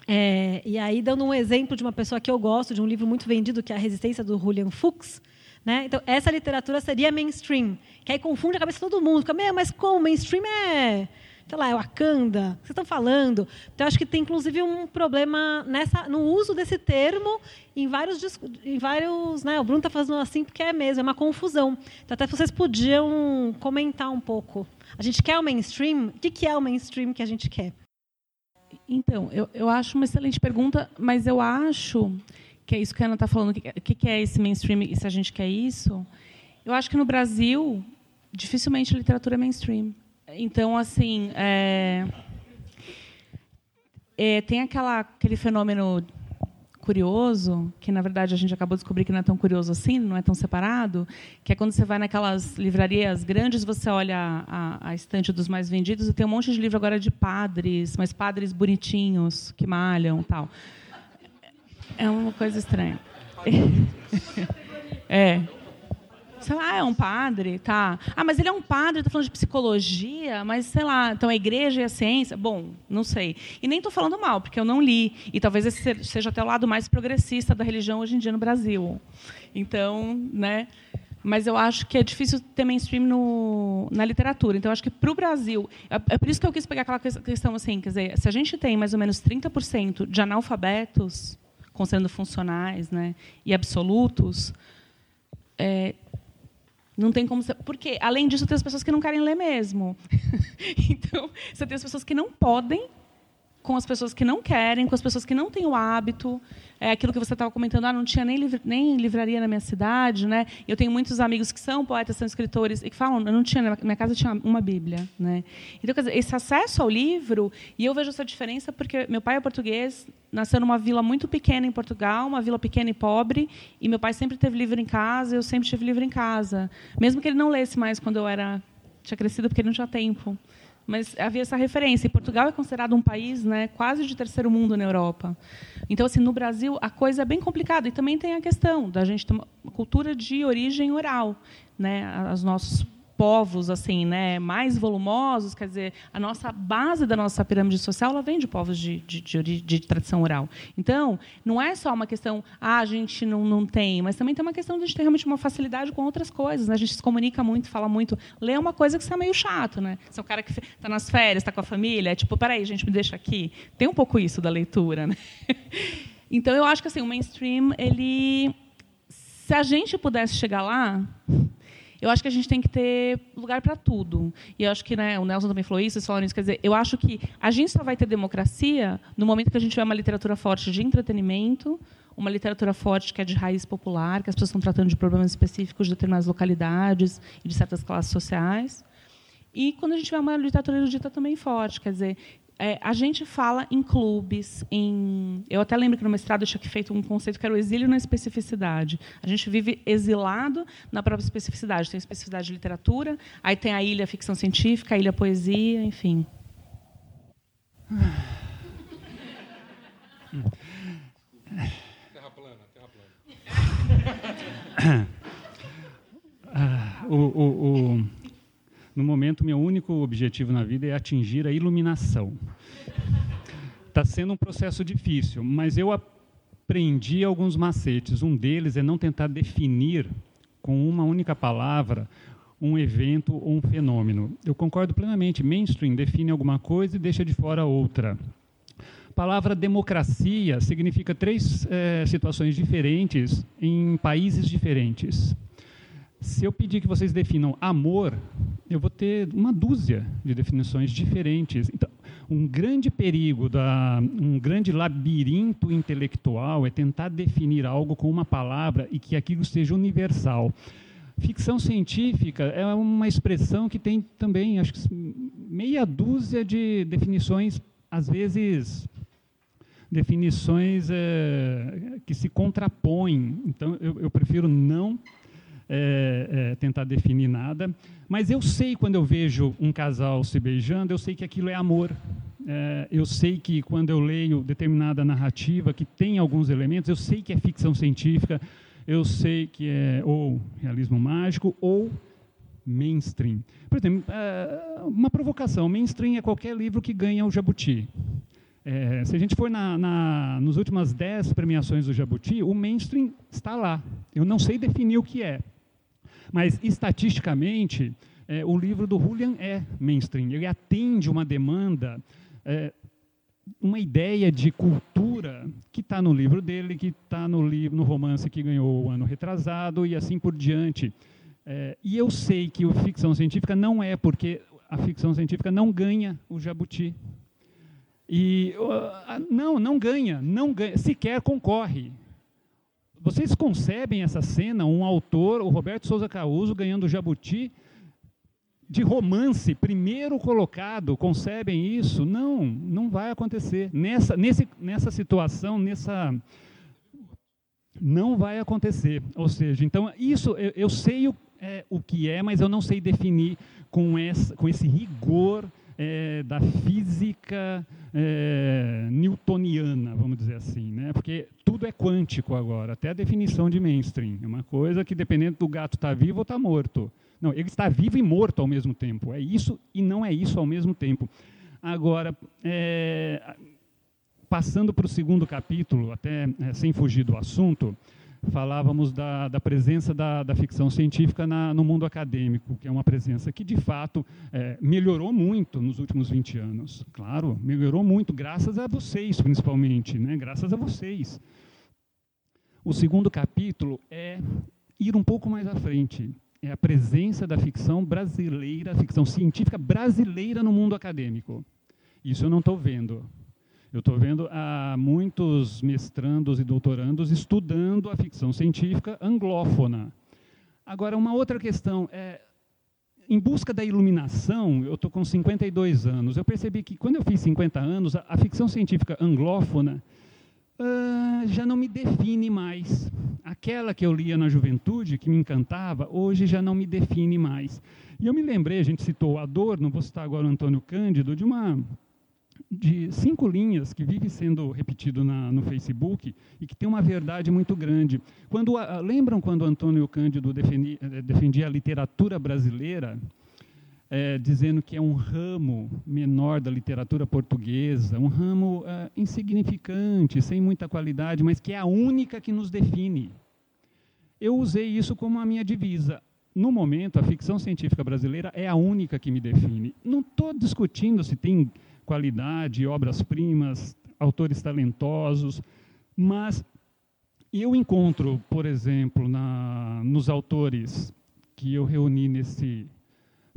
É, e aí, dando um exemplo de uma pessoa que eu gosto, de um livro muito vendido, que é A Resistência, do Julian Fuchs. Né? Então, essa literatura seria mainstream. Que aí confunde a cabeça de todo mundo. Fica, meu, mas como? Mainstream é sei lá, é Wakanda, vocês estão falando? Então, acho que tem, inclusive, um problema nessa, no uso desse termo em vários... Em vários né, o Bruno está fazendo assim porque é mesmo, é uma confusão. Então, até vocês podiam comentar um pouco. A gente quer o mainstream? O que é o mainstream que a gente quer? Então, eu, eu acho uma excelente pergunta, mas eu acho que é isso que a Ana está falando. O que, que é esse mainstream e se a gente quer isso? Eu acho que no Brasil, dificilmente a literatura é mainstream. Então, assim, é, é, tem aquela, aquele fenômeno curioso, que na verdade a gente acabou de descobrir que não é tão curioso assim, não é tão separado, que é quando você vai naquelas livrarias grandes, você olha a, a estante dos mais vendidos e tem um monte de livro agora de padres, mas padres bonitinhos, que malham tal. É uma coisa estranha. É sei lá, é um padre, tá? Ah, mas ele é um padre, está falando de psicologia, mas sei lá, então a igreja e a ciência, bom, não sei. E nem estou falando mal, porque eu não li, e talvez esse seja até o lado mais progressista da religião hoje em dia no Brasil. Então, né? Mas eu acho que é difícil ter mainstream no, na literatura. Então, acho que para o Brasil. É, é, por isso que eu quis pegar aquela questão assim: quer dizer, se a gente tem mais ou menos 30% de analfabetos, considerando funcionais né, e absolutos, é, não tem como. Porque, além disso, tem as pessoas que não querem ler mesmo. então, você tem as pessoas que não podem com as pessoas que não querem, com as pessoas que não têm o hábito. É aquilo que você estava comentando, ah, não tinha nem, livra, nem livraria na minha cidade, né? Eu tenho muitos amigos que são poetas, são escritores e que falam, eu não tinha, na minha casa tinha uma Bíblia, né? Então, quer dizer, esse acesso ao livro, e eu vejo essa diferença porque meu pai é português, nasceu numa vila muito pequena em Portugal, uma vila pequena e pobre, e meu pai sempre teve livro em casa, eu sempre tive livro em casa, mesmo que ele não lesse mais quando eu era tinha crescido porque ele não tinha tempo mas havia essa referência. E Portugal é considerado um país né, quase de terceiro mundo na Europa. Então, assim, no Brasil, a coisa é bem complicada. E também tem a questão da gente ter uma cultura de origem oral. Né? Os nossos povos assim, né, mais volumosos, quer dizer, a nossa base da nossa pirâmide social ela vem de povos de, de, de, de tradição oral. Então, não é só uma questão, ah, a gente não, não tem, mas também tem uma questão de a gente ter realmente uma facilidade com outras coisas. Né? A gente se comunica muito, fala muito. Ler é uma coisa que você é meio chato, né? Você é um cara que está nas férias, está com a família, é tipo, peraí, gente, me deixa aqui. Tem um pouco isso da leitura, né? Então, eu acho que assim, o mainstream, ele, se a gente pudesse chegar lá, eu acho que a gente tem que ter lugar para tudo. E eu acho que né, o Nelson também falou isso, vocês falaram isso. Quer dizer, eu acho que a gente só vai ter democracia no momento que a gente tiver uma literatura forte de entretenimento, uma literatura forte que é de raiz popular, que as pessoas estão tratando de problemas específicos de determinadas localidades e de certas classes sociais. E quando a gente tiver uma literatura erudita também forte, quer dizer, é, a gente fala em clubes, em. Eu até lembro que no mestrado eu tinha feito um conceito que era o exílio na especificidade. A gente vive exilado na própria especificidade. Tem a especificidade de literatura, aí tem a ilha ficção científica, a ilha poesia, enfim. Terra plana, terra plana. Ah, o, o, o no momento, meu único objetivo na vida é atingir a iluminação. Está sendo um processo difícil, mas eu aprendi alguns macetes. Um deles é não tentar definir com uma única palavra um evento ou um fenômeno. Eu concordo plenamente. Mainstream define alguma coisa e deixa de fora outra. A palavra democracia significa três é, situações diferentes em países diferentes. Se eu pedir que vocês definam amor, eu vou ter uma dúzia de definições diferentes. Então, um grande perigo, da, um grande labirinto intelectual é tentar definir algo com uma palavra e que aquilo seja universal. Ficção científica é uma expressão que tem também, acho que meia dúzia de definições, às vezes definições é, que se contrapõem. Então, eu, eu prefiro não é, é, tentar definir nada, mas eu sei quando eu vejo um casal se beijando, eu sei que aquilo é amor. É, eu sei que quando eu leio determinada narrativa que tem alguns elementos, eu sei que é ficção científica, eu sei que é ou realismo mágico ou mainstream. Por exemplo, é, uma provocação: mainstream é qualquer livro que ganha o Jabuti. É, se a gente for na, na, nas últimas dez premiações do Jabuti, o mainstream está lá. Eu não sei definir o que é. Mas, estatisticamente, é, o livro do Julian é mainstream. Ele atende uma demanda, é, uma ideia de cultura que está no livro dele, que está no, livro, no romance que ganhou o ano retrasado e assim por diante. É, e eu sei que a ficção científica não é porque a ficção científica não ganha o Jabuti. E não, não ganha, não ganha, sequer concorre. Vocês concebem essa cena, um autor, o Roberto Souza Causo, ganhando o Jabuti de romance, primeiro colocado, concebem isso? Não, não vai acontecer. Nessa, nesse, nessa situação, nessa. Não vai acontecer. Ou seja, então, isso eu, eu sei o, é, o que é, mas eu não sei definir com, essa, com esse rigor é, da física é, newtoniana, vamos dizer assim, né? porque tudo é quântico agora, até a definição de mainstream. É uma coisa que, dependendo do gato estar tá vivo ou está morto. Não, ele está vivo e morto ao mesmo tempo. É isso e não é isso ao mesmo tempo. Agora, é, passando para o segundo capítulo, até é, sem fugir do assunto, falávamos da, da presença da, da, ficção científica na, no mundo acadêmico, que é uma presença que, de fato, é, melhorou muito nos últimos 20 anos. Claro, melhorou muito, graças a vocês, principalmente, né? graças a vocês. O segundo capítulo é ir um pouco mais à frente. É a presença da ficção brasileira, ficção científica brasileira no mundo acadêmico. Isso eu não estou vendo. Eu estou vendo há muitos mestrandos e doutorandos estudando a ficção científica anglófona. Agora, uma outra questão é, em busca da iluminação, eu estou com 52 anos, eu percebi que quando eu fiz 50 anos, a, a ficção científica anglófona uh, já não me define mais. Aquela que eu lia na juventude, que me encantava, hoje já não me define mais. E eu me lembrei, a gente citou Adorno, vou citar agora o Antônio Cândido, de uma de cinco linhas que vive sendo repetido na, no Facebook e que tem uma verdade muito grande. Quando lembram quando Antônio Cândido defendia, eh, defendia a literatura brasileira, é, dizendo que é um ramo menor da literatura portuguesa, um ramo é, insignificante, sem muita qualidade, mas que é a única que nos define. Eu usei isso como a minha divisa. No momento, a ficção científica brasileira é a única que me define. Não estou discutindo se tem qualidade, obras-primas, autores talentosos, mas eu encontro, por exemplo, na, nos autores que eu reuni nesse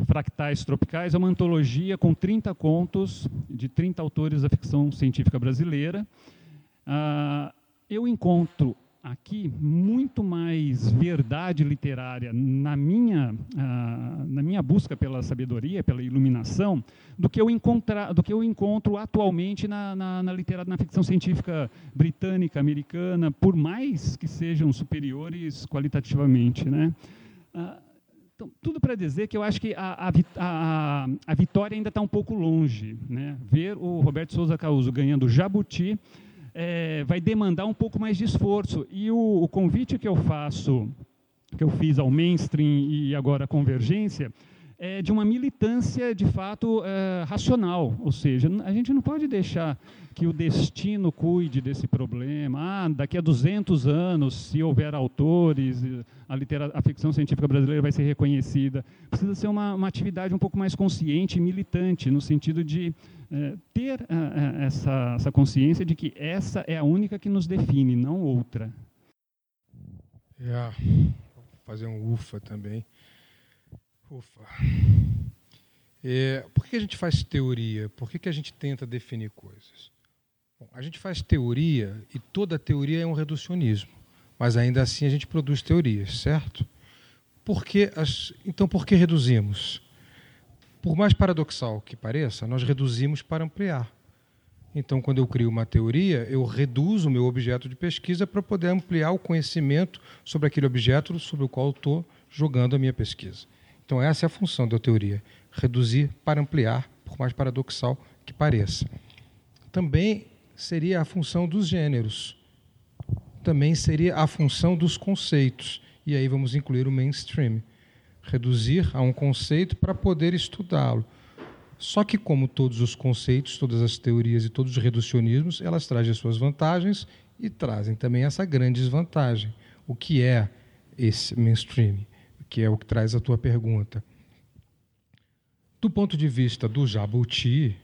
Fractais Tropicais, é uma antologia com 30 contos de 30 autores da ficção científica brasileira. Ah, eu encontro aqui muito mais verdade literária na minha, uh, na minha busca pela sabedoria, pela iluminação, do que eu, encontrar, do que eu encontro atualmente na, na, na, literatura, na ficção científica britânica, americana, por mais que sejam superiores qualitativamente. Né? Uh, então, tudo para dizer que eu acho que a, a, a, a vitória ainda está um pouco longe. Né? Ver o Roberto Souza Causo ganhando Jabuti é, vai demandar um pouco mais de esforço. E o, o convite que eu faço, que eu fiz ao mainstream e agora à convergência, é, de uma militância de fato é, racional, ou seja, a gente não pode deixar que o destino cuide desse problema. Ah, daqui a 200 anos, se houver autores, a, a ficção científica brasileira vai ser reconhecida. Precisa ser uma, uma atividade um pouco mais consciente e militante, no sentido de é, ter é, essa, essa consciência de que essa é a única que nos define, não outra. É, vou fazer um ufa também. Ufa. É, por que a gente faz teoria? Por que, que a gente tenta definir coisas? Bom, a gente faz teoria e toda teoria é um reducionismo, mas ainda assim a gente produz teorias, certo? Por as, então, por que reduzimos? Por mais paradoxal que pareça, nós reduzimos para ampliar. Então, quando eu crio uma teoria, eu reduzo o meu objeto de pesquisa para poder ampliar o conhecimento sobre aquele objeto sobre o qual estou jogando a minha pesquisa. Então, essa é a função da teoria: reduzir para ampliar, por mais paradoxal que pareça. Também seria a função dos gêneros, também seria a função dos conceitos, e aí vamos incluir o mainstream reduzir a um conceito para poder estudá-lo. Só que, como todos os conceitos, todas as teorias e todos os reducionismos, elas trazem as suas vantagens e trazem também essa grande desvantagem. O que é esse mainstream? que é o que traz a tua pergunta. Do ponto de vista do jabuti,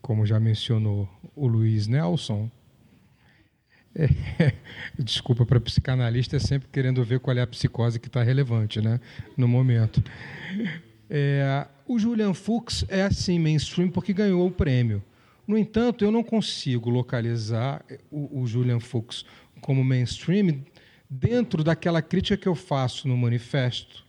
como já mencionou o Luiz Nelson, é, desculpa, para psicanalista é sempre querendo ver qual é a psicose que está relevante né, no momento. É, o Julian Fuchs é assim mainstream porque ganhou o prêmio. No entanto, eu não consigo localizar o, o Julian Fuchs como mainstream dentro daquela crítica que eu faço no manifesto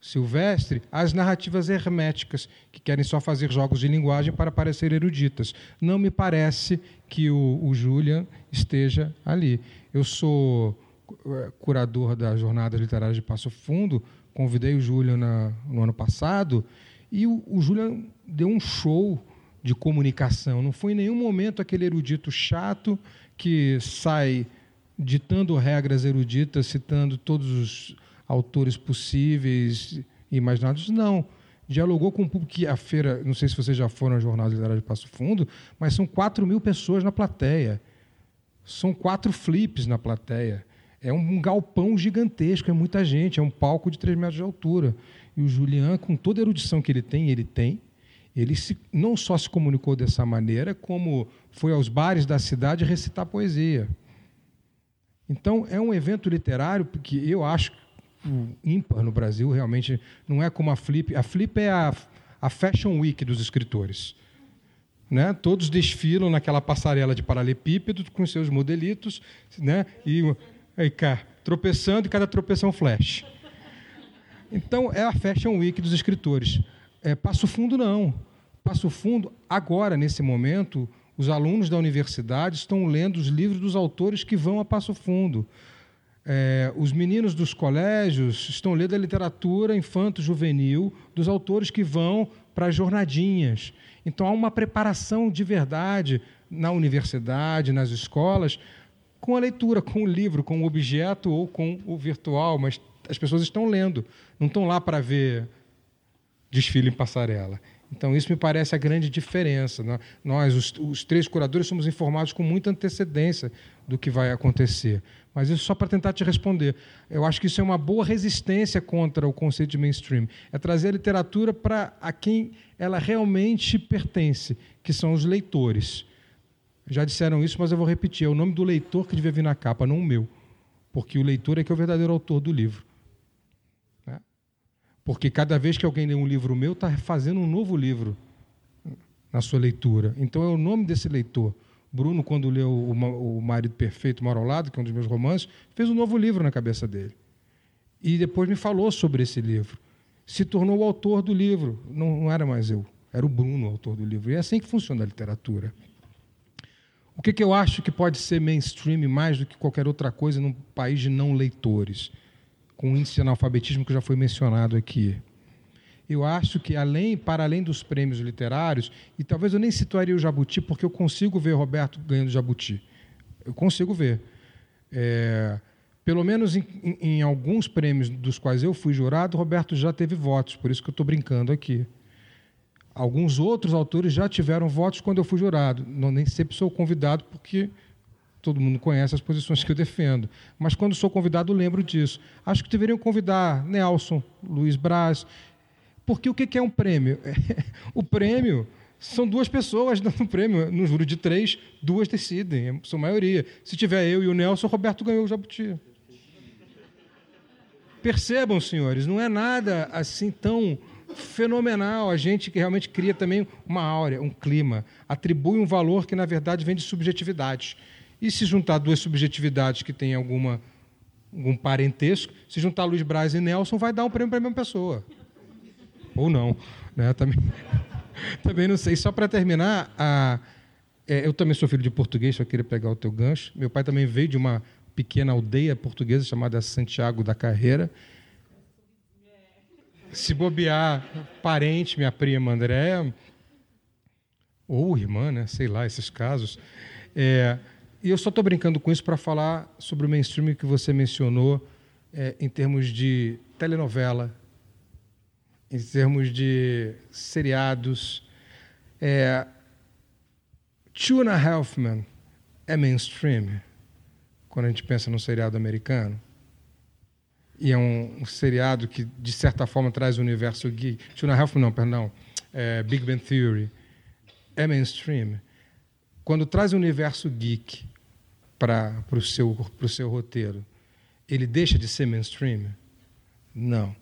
Silvestre às narrativas herméticas, que querem só fazer jogos de linguagem para parecer eruditas. Não me parece que o, o Julian esteja ali. Eu sou eh, curador da Jornada Literária de Passo Fundo, convidei o Julian na, no ano passado, e o, o Julian deu um show de comunicação. Não foi em nenhum momento aquele erudito chato que sai ditando regras eruditas, citando todos os autores possíveis imaginados. Não. Dialogou com o público que a feira, não sei se vocês já foram à Jornada Literária de Passo Fundo, mas são 4 mil pessoas na plateia. São quatro flips na plateia. É um galpão gigantesco, é muita gente, é um palco de 3 metros de altura. E o Julian, com toda a erudição que ele tem, ele tem, ele se, não só se comunicou dessa maneira, como foi aos bares da cidade recitar poesia. Então, é um evento literário que eu acho ímpar no Brasil, realmente não é como a Flip. A Flip é a, a Fashion Week dos escritores. né? Todos desfilam naquela passarela de paralelepípedo com seus modelitos, né? E aí cá, tropeçando e cada tropeção flash. Então é a Fashion Week dos escritores. É, Passo Fundo não. Passo Fundo agora nesse momento os alunos da universidade estão lendo os livros dos autores que vão a Passo Fundo. É, os meninos dos colégios estão lendo a literatura infanto-juvenil dos autores que vão para as jornadinhas. Então há uma preparação de verdade na universidade, nas escolas, com a leitura, com o livro, com o objeto ou com o virtual, mas as pessoas estão lendo, não estão lá para ver desfile em passarela. Então, isso me parece a grande diferença. Né? Nós, os, os, três curadores, somos informados com muita antecedência do que vai acontecer. Mas isso só para tentar te responder. Eu acho que isso é uma boa resistência contra o conceito de mainstream. É trazer a literatura para a quem ela realmente pertence, que são os leitores. Já disseram isso, mas eu vou repetir. É o nome do leitor que devia vir na capa, não o meu. Porque o leitor é que é o verdadeiro autor do livro. Porque cada vez que alguém lê um livro meu, está fazendo um novo livro na sua leitura. Então é o nome desse leitor. Bruno, quando leu O Marido Perfeito Mora ao Lado, que é um dos meus romances, fez um novo livro na cabeça dele. E depois me falou sobre esse livro. Se tornou o autor do livro. Não, não era mais eu, era o Bruno o autor do livro. E é assim que funciona a literatura. O que, que eu acho que pode ser mainstream mais do que qualquer outra coisa num país de não leitores? com o índice de analfabetismo que já foi mencionado aqui. Eu acho que, além, para além dos prêmios literários, e talvez eu nem situaria o Jabuti, porque eu consigo ver Roberto ganhando Jabuti. Eu consigo ver. É, pelo menos em, em, alguns prêmios dos quais eu fui jurado, Roberto já teve votos, por isso que eu estou brincando aqui. Alguns outros autores já tiveram votos quando eu fui jurado. Não, nem sempre sou convidado, porque todo mundo conhece as posições que eu defendo. Mas quando sou convidado, lembro disso. Acho que deveriam convidar Nelson, Luiz Braz, porque o que é um prêmio? o prêmio são duas pessoas dando um prêmio. No júri de três, duas decidem, são maioria. Se tiver eu e o Nelson, o Roberto ganhou o Jabuti. Percebam, senhores, não é nada assim tão fenomenal. A gente que realmente cria também uma áurea, um clima, atribui um valor que, na verdade, vem de subjetividades. E se juntar duas subjetividades que têm alguma, algum parentesco, se juntar Luiz Braz e Nelson, vai dar um prêmio para a mesma pessoa. Ou não. Né? Também, também não sei. Só para terminar, a, é, eu também sou filho de português, só queria pegar o teu gancho. Meu pai também veio de uma pequena aldeia portuguesa chamada Santiago da Carreira. Se bobear, parente, minha prima Andréa, ou irmã, né? sei lá, esses casos. É, e eu só estou brincando com isso para falar sobre o mainstream que você mencionou é, em termos de telenovela, em termos de seriados. É, Two and a Half Men é mainstream quando a gente pensa no seriado americano? E é um, um seriado que, de certa forma, traz o universo geek. Two and a Half Men, não, perdão. É, Big Bang Theory. É mainstream. Quando traz o universo geek para o seu, seu roteiro, ele deixa de ser mainstream? Não.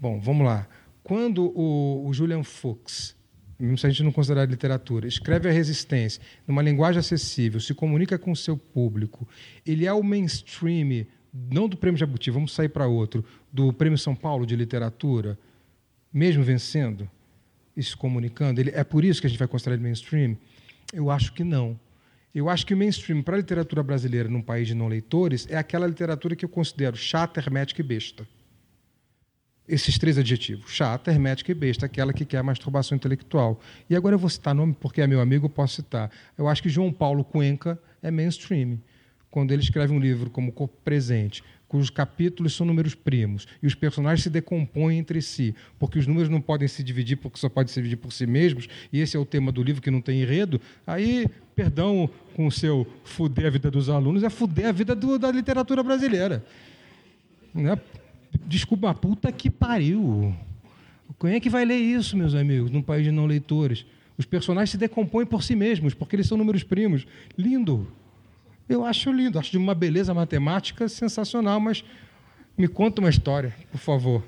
Bom, vamos lá. Quando o, o Julian Fuchs, mesmo se a gente não considerar literatura, escreve a resistência numa linguagem acessível, se comunica com o seu público, ele é o mainstream, não do Prêmio Jabuti, vamos sair para outro, do Prêmio São Paulo de Literatura, mesmo vencendo e se comunicando, ele, é por isso que a gente vai considerar ele mainstream? Eu acho que não. Eu acho que o mainstream para a literatura brasileira num país de não leitores é aquela literatura que eu considero chata, hermética e besta. Esses três adjetivos: chata, hermética e besta, aquela que quer masturbação intelectual. E agora eu vou citar nome porque é meu amigo, eu posso citar. Eu acho que João Paulo Cuenca é mainstream. Quando ele escreve um livro como Corpo Presente, cujos capítulos são números primos e os personagens se decompõem entre si, porque os números não podem se dividir porque só podem se dividir por si mesmos, e esse é o tema do livro que não tem enredo, aí, perdão com o seu fuder a vida dos alunos, é fuder a vida do, da literatura brasileira. Né? Desculpa, puta que pariu. Quem é que vai ler isso, meus amigos, num país de não leitores? Os personagens se decompõem por si mesmos, porque eles são números primos. Lindo. Eu acho lindo, acho de uma beleza matemática sensacional, mas me conta uma história, por favor.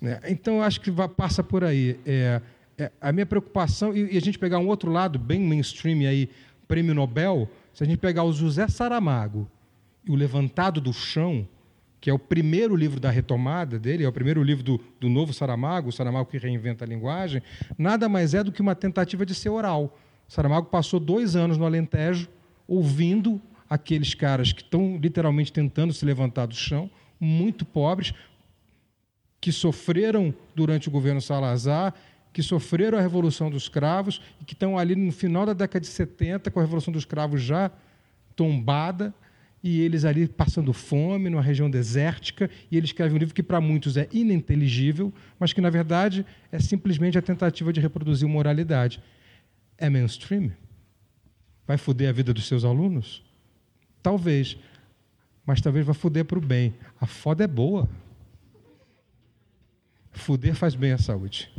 Né? Então, eu acho que passa por aí. É, É, a minha preocupação, e, e, a gente pegar um outro lado, bem mainstream aí, prêmio Nobel, se a gente pegar o José Saramago e o Levantado do Chão, que é o primeiro livro da retomada dele, é o primeiro livro do, do novo Saramago, o Saramago que reinventa a linguagem, nada mais é do que uma tentativa de ser oral. Saramago passou dois anos no Alentejo ouvindo aqueles caras que estão literalmente tentando se levantar do chão, muito pobres, que sofreram durante o governo Salazar, que sofreram a Revolução dos Cravos e que estão ali no final da década de 70, com a Revolução dos Cravos já tombada, e eles ali passando fome, numa região desértica, e ele escreve um livro que para muitos é ininteligível, mas que na verdade é simplesmente a tentativa de reproduzir moralidade. É mainstream? Vai foder a vida dos seus alunos? Talvez, mas talvez vá foder para o bem. A foda é boa. Fuder faz bem à saúde.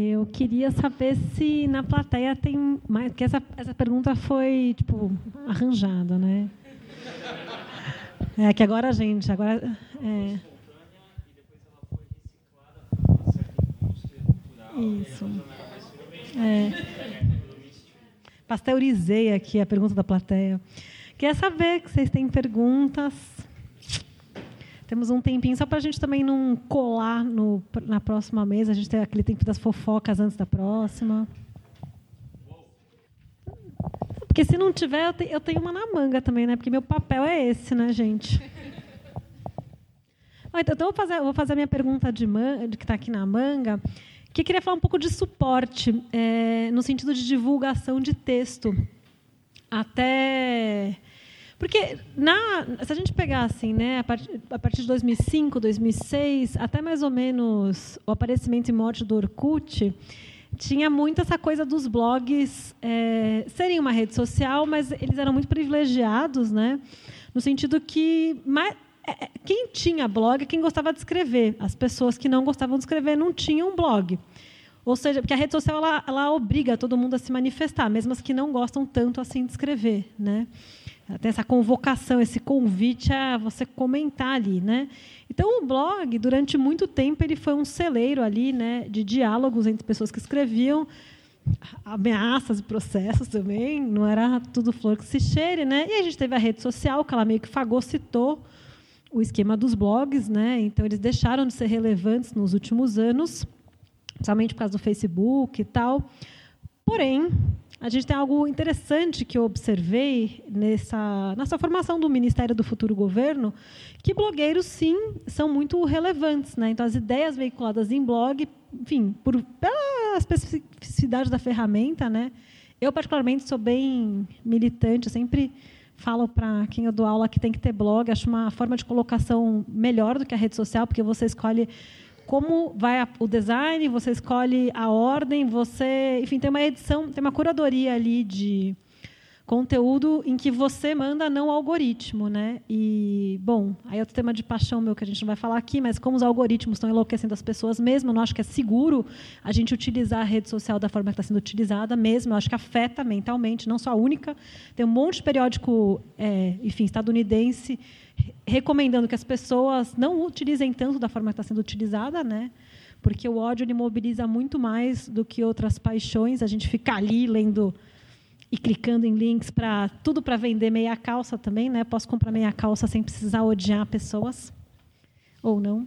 Eu queria saber se na plateia tem mais. Porque essa, essa pergunta foi, tipo, arranjada, né? É que agora, gente, agora. É... Isso. É. Pasteurizei aqui a pergunta da plateia. Queria saber que vocês têm perguntas. Temos um tempinho só para a gente também não colar no, na próxima mesa. A gente tem aquele tempo das fofocas antes da próxima. Porque se não tiver, eu, te, eu tenho uma na manga também, né? Porque meu papel é esse, né, gente? Então, eu vou fazer, vou fazer a minha pergunta de, man, que está aqui na manga, que queria falar um pouco de suporte, é, no sentido de divulgação de texto. Até porque na, se a gente pegar assim, né, a, part, a partir de 2005, 2006, até mais ou menos o aparecimento e morte do Orkut, tinha muito essa coisa dos blogs é, serem uma rede social, mas eles eram muito privilegiados, né, no sentido que é, é, quem tinha blog é quem gostava de escrever. As pessoas que não gostavam de escrever não tinham blog. Ou seja, porque a rede social ela, ela obriga todo mundo a se manifestar, mesmo as que não gostam tanto assim de escrever, né? Tem essa convocação, esse convite a você comentar ali, né? Então o blog durante muito tempo ele foi um celeiro ali, né, de diálogos entre pessoas que escreviam ameaças e processos também, não era tudo flor que se cheire, né? E a gente teve a rede social que ela meio que fagocitou o esquema dos blogs, né? Então eles deixaram de ser relevantes nos últimos anos, somente por causa do Facebook e tal. Porém, a gente tem algo interessante que eu observei nessa, nessa formação do Ministério do Futuro Governo, que blogueiros, sim, são muito relevantes. Né? Então, as ideias veiculadas em blog, enfim, por, pela especificidade da ferramenta, né? eu, particularmente, sou bem militante, sempre falo para quem eu dou aula que tem que ter blog, acho uma forma de colocação melhor do que a rede social, porque você escolhe como vai a, o design, você escolhe a ordem, você, enfim, tem uma edição, tem uma curadoria ali de conteúdo em que você manda não algoritmo, né? E bom, aí é outro tema de paixão meu que a gente não vai falar aqui, mas como os algoritmos estão enlouquecendo as pessoas mesmo, eu não acho que é seguro a gente utilizar a rede social da forma que está sendo utilizada mesmo. Eu acho que afeta mentalmente, não só a única. Tem um monte de periódico, é, enfim, estadunidense recomendando que as pessoas não utilizem tanto da forma que está sendo utilizada, né? Porque o ódio ele mobiliza muito mais do que outras paixões. A gente fica ali lendo e clicando em links para tudo para vender meia calça também, né? Posso comprar meia calça sem precisar odiar pessoas ou não.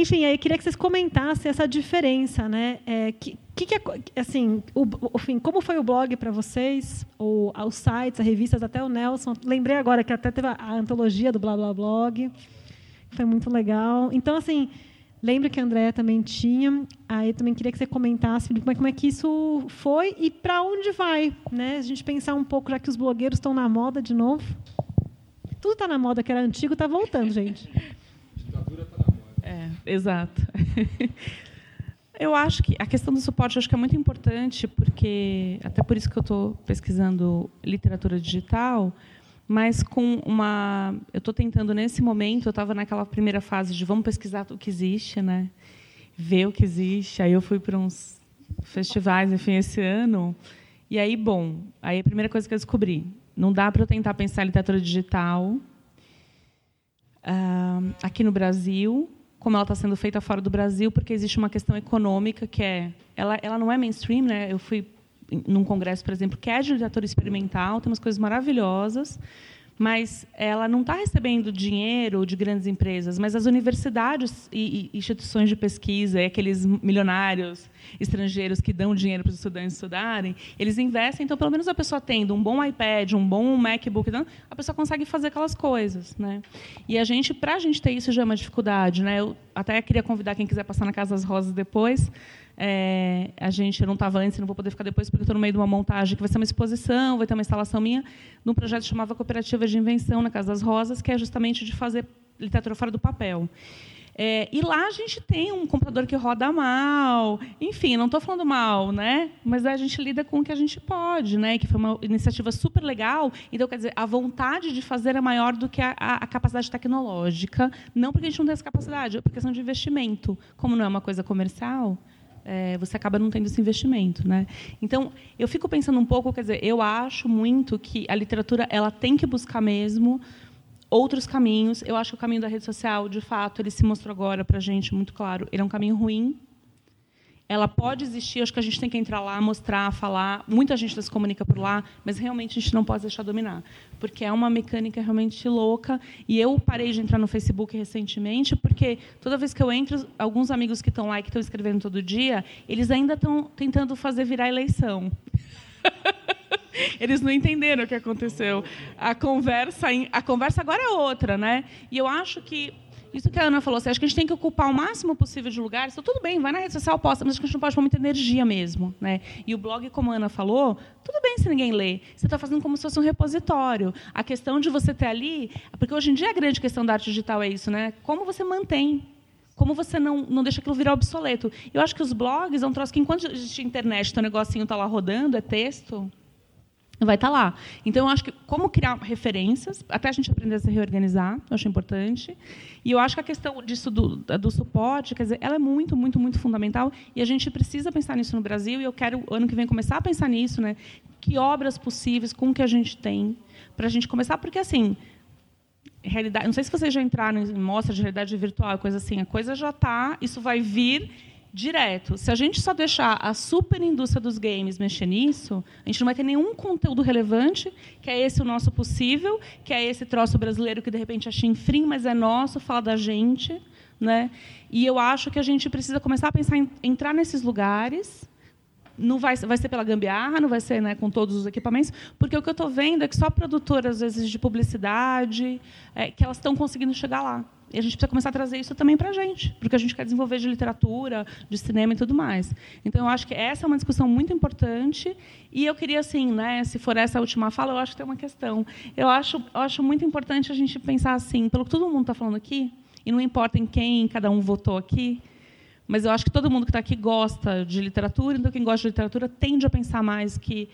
Enfim, aí queria que vocês comentassem essa diferença, né? É, que, que, é, assim, o, o, como foi o blog para vocês, ou os sites, as revistas, até o Nelson. Lembrei agora que até teve a, antologia do Blá Blá Blog, foi muito legal. Então, assim, lembro que a Andréa também tinha. Aí também queria que você comentasse como é, como é que isso foi e para onde vai, né? A gente pensar um pouco, já que os blogueiros estão na moda de novo. Tudo está na moda que era antigo, está voltando, gente. É, exato. Eu acho que a questão do suporte acho que é muito importante, porque até por isso que eu estou pesquisando literatura digital, mas com uma, eu estou tentando nesse momento, eu estava naquela primeira fase de vamos pesquisar o que existe, né? Ver o que existe. Aí eu fui para uns festivais, enfim, esse ano. E aí, bom, aí a primeira coisa que eu descobri, não dá para eu tentar pensar literatura digital uh, aqui no Brasil, como ela está sendo feita fora do Brasil, porque existe uma questão econômica que é, ela, ela não é mainstream, né? Eu fui num congresso, por exemplo, que é de literatura experimental, tem umas coisas maravilhosas, mas ela não está recebendo dinheiro de grandes empresas, mas as universidades e, instituições de pesquisa, e aqueles milionários estrangeiros que dão dinheiro para os estudantes estudarem, eles investem. Então, pelo menos a pessoa tendo um bom iPad, um bom MacBook, então, a pessoa consegue fazer aquelas coisas, né? E a gente, para a gente ter isso já é uma dificuldade, né? Eu até queria convidar quem quiser passar na Casa das Rosas depois é, a gente, eu não estava antes, não vou poder ficar depois, porque estou no meio de uma montagem que vai ser uma exposição, vai ter uma instalação minha, num projeto que chamava Cooperativa de Invenção na Casa das Rosas, que é justamente de fazer literatura fora do papel. É, e lá a gente tem um computador que roda mal, enfim, não estou falando mal, né? Mas a gente lida com o que a gente pode, né? Que foi uma iniciativa super legal. Então, quer dizer, a vontade de fazer é maior do que a, a capacidade tecnológica. Não porque a gente não tem essa capacidade, é por questão de investimento. Como não é uma coisa comercial, é, você acaba não tendo esse investimento, né? Então, eu fico pensando um pouco, quer dizer, eu acho muito que a literatura ela tem que buscar mesmo outros caminhos. Eu acho que o caminho da rede social, de fato, ele se mostrou agora para a gente muito claro. Ele é um caminho ruim, ela pode existir, acho que a gente tem que entrar lá, mostrar, falar. Muita gente se comunica por lá, mas realmente a gente não pode deixar dominar, porque é uma mecânica realmente louca. E eu parei de entrar no Facebook recentemente, porque toda vez que eu entro, alguns amigos que estão lá e que estão escrevendo todo dia, eles ainda estão tentando fazer virar eleição. Eles não entenderam o que aconteceu. A conversa, a conversa agora é outra, né? E eu acho que isso que a Ana falou, assim, acho que a gente tem que ocupar o máximo possível de lugares. Então, tudo bem, vai na rede social, posta, mas a gente não pode pôr muita energia mesmo. Né? E o blog, como a Ana falou, tudo bem se ninguém lê. Você está fazendo como se fosse um repositório. A questão de você ter ali... Porque hoje em dia a grande questão da arte digital é isso, né? Como você mantém como você não, não deixa aquilo virar obsoleto? Eu acho que os blogs é um troço que, enquanto existe internet, o negocinho está lá rodando, é texto, vai estar tá lá. Então, eu acho que como criar referências, até a gente aprender a se reorganizar, eu acho importante. E eu acho que a questão disso do, do suporte, quer dizer, ela é muito, muito, muito fundamental. E a gente precisa pensar nisso no Brasil. E eu quero, ano que vem, começar a pensar nisso. Né? Que obras possíveis, com o que a gente tem, para a gente começar. Porque, assim, realidade, não sei se vocês já entraram em mostra de realidade virtual, coisa assim, a coisa já está, isso vai vir direto. Se a gente só deixar a super indústria dos games mexer nisso, a gente não vai ter nenhum conteúdo relevante, que é esse o nosso possível, que é esse troço brasileiro que de repente é chinfrim, mas é nosso, fala da gente, né? E eu acho que a gente precisa começar a pensar em entrar nesses lugares. Não vai, vai ser pela gambiarra, não vai ser né, com todos os equipamentos, porque o que eu estou vendo é que só produtoras, às vezes, de publicidade, é, que elas estão conseguindo chegar lá. E a gente precisa começar a trazer isso também para a gente, porque a gente quer desenvolver de literatura, de cinema e tudo mais. Então, eu acho que essa é uma discussão muito importante. E eu queria, assim, né, se for essa a última fala, eu acho que tem uma questão. Eu acho, eu acho muito importante a gente pensar assim, pelo que todo mundo está falando aqui, e não importa em quem cada um votou aqui, mas eu acho que todo mundo que está aqui gosta de literatura, então quem gosta de literatura tende a pensar mais que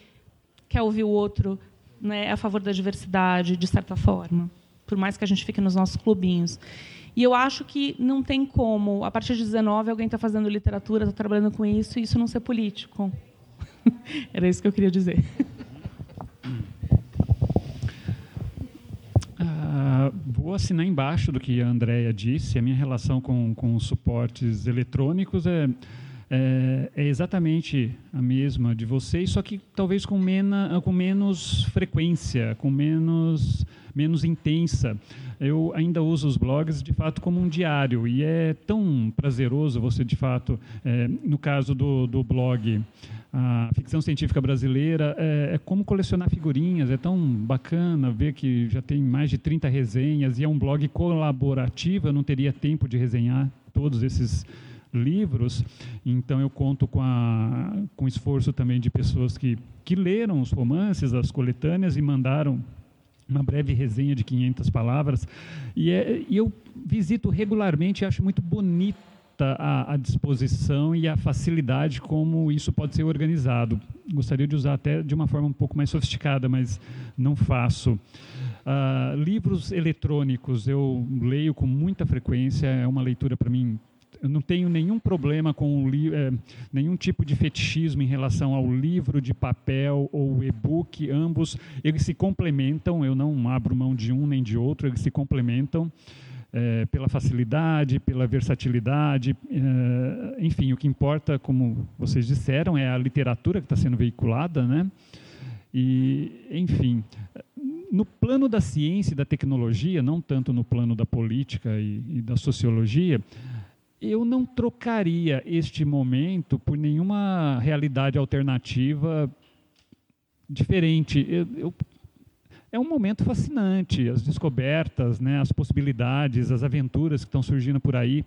quer ouvir o outro né, a favor da diversidade, de certa forma por mais que a gente fique nos nossos clubinhos. E eu acho que não tem como, a partir de 19, alguém está fazendo literatura, está trabalhando com isso, e isso não ser político. Era isso que eu queria dizer. Ah, vou assinar embaixo do que a Andrea disse. A minha relação com, com suportes eletrônicos é, é, é, exatamente a mesma de vocês, só que talvez com, mena, com menos frequência, com menos menos intensa. Eu ainda uso os blogs de fato como um diário e é tão prazeroso você de fato, é, no caso do, do blog, a ficção científica brasileira é, é, como colecionar figurinhas, é tão bacana ver que já tem mais de 30 resenhas e é um blog colaborativo, eu não teria tempo de resenhar todos esses livros, então eu conto com, a, com o esforço também de pessoas que, que leram os romances, as coletâneas e mandaram uma breve resenha de 500 palavras. E, é, e eu visito regularmente e acho muito bonita a, a, disposição e a facilidade como isso pode ser organizado. Gostaria de usar até de uma forma um pouco mais sofisticada, mas não faço. Uh, livros eletrônicos eu leio com muita frequência, é uma leitura para mim eu não tenho nenhum problema com é, nenhum tipo de fetichismo em relação ao livro de papel ou e-book, ambos eles se complementam, eu não abro mão de um nem de outro, eles se complementam. é, pela facilidade, pela versatilidade, é, enfim, o que importa, como vocês disseram, é a literatura que está sendo veiculada, né? E, enfim, no plano da ciência e da tecnologia, não tanto no plano da política e, e da sociologia, eu não trocaria este momento por nenhuma realidade alternativa diferente. Eu, eu, é um momento fascinante, as descobertas, né, as possibilidades, as aventuras que estão surgindo por aí,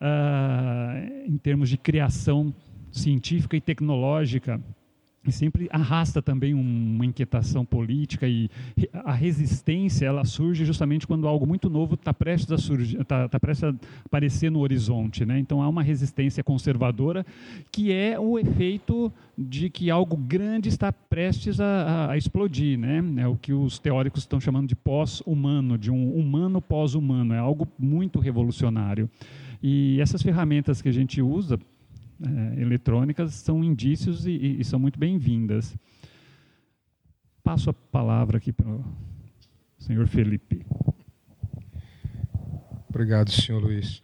uh, em termos de criação científica e tecnológica e sempre arrasta também uma inquietação política e a resistência ela surge justamente quando algo muito novo está prestes a surgir, está tá prestes a aparecer no horizonte, né? Então há uma resistência conservadora que é o efeito de que algo grande está prestes a, a, explodir, né? É o que os teóricos estão chamando de pós-humano, de um humano pós-humano. É algo muito revolucionário. E essas ferramentas que a gente usa é, eletrônicas são indícios e, e são muito bem-vindas. Passo a palavra aqui para o senhor Felipe. Obrigado, senhor Luiz.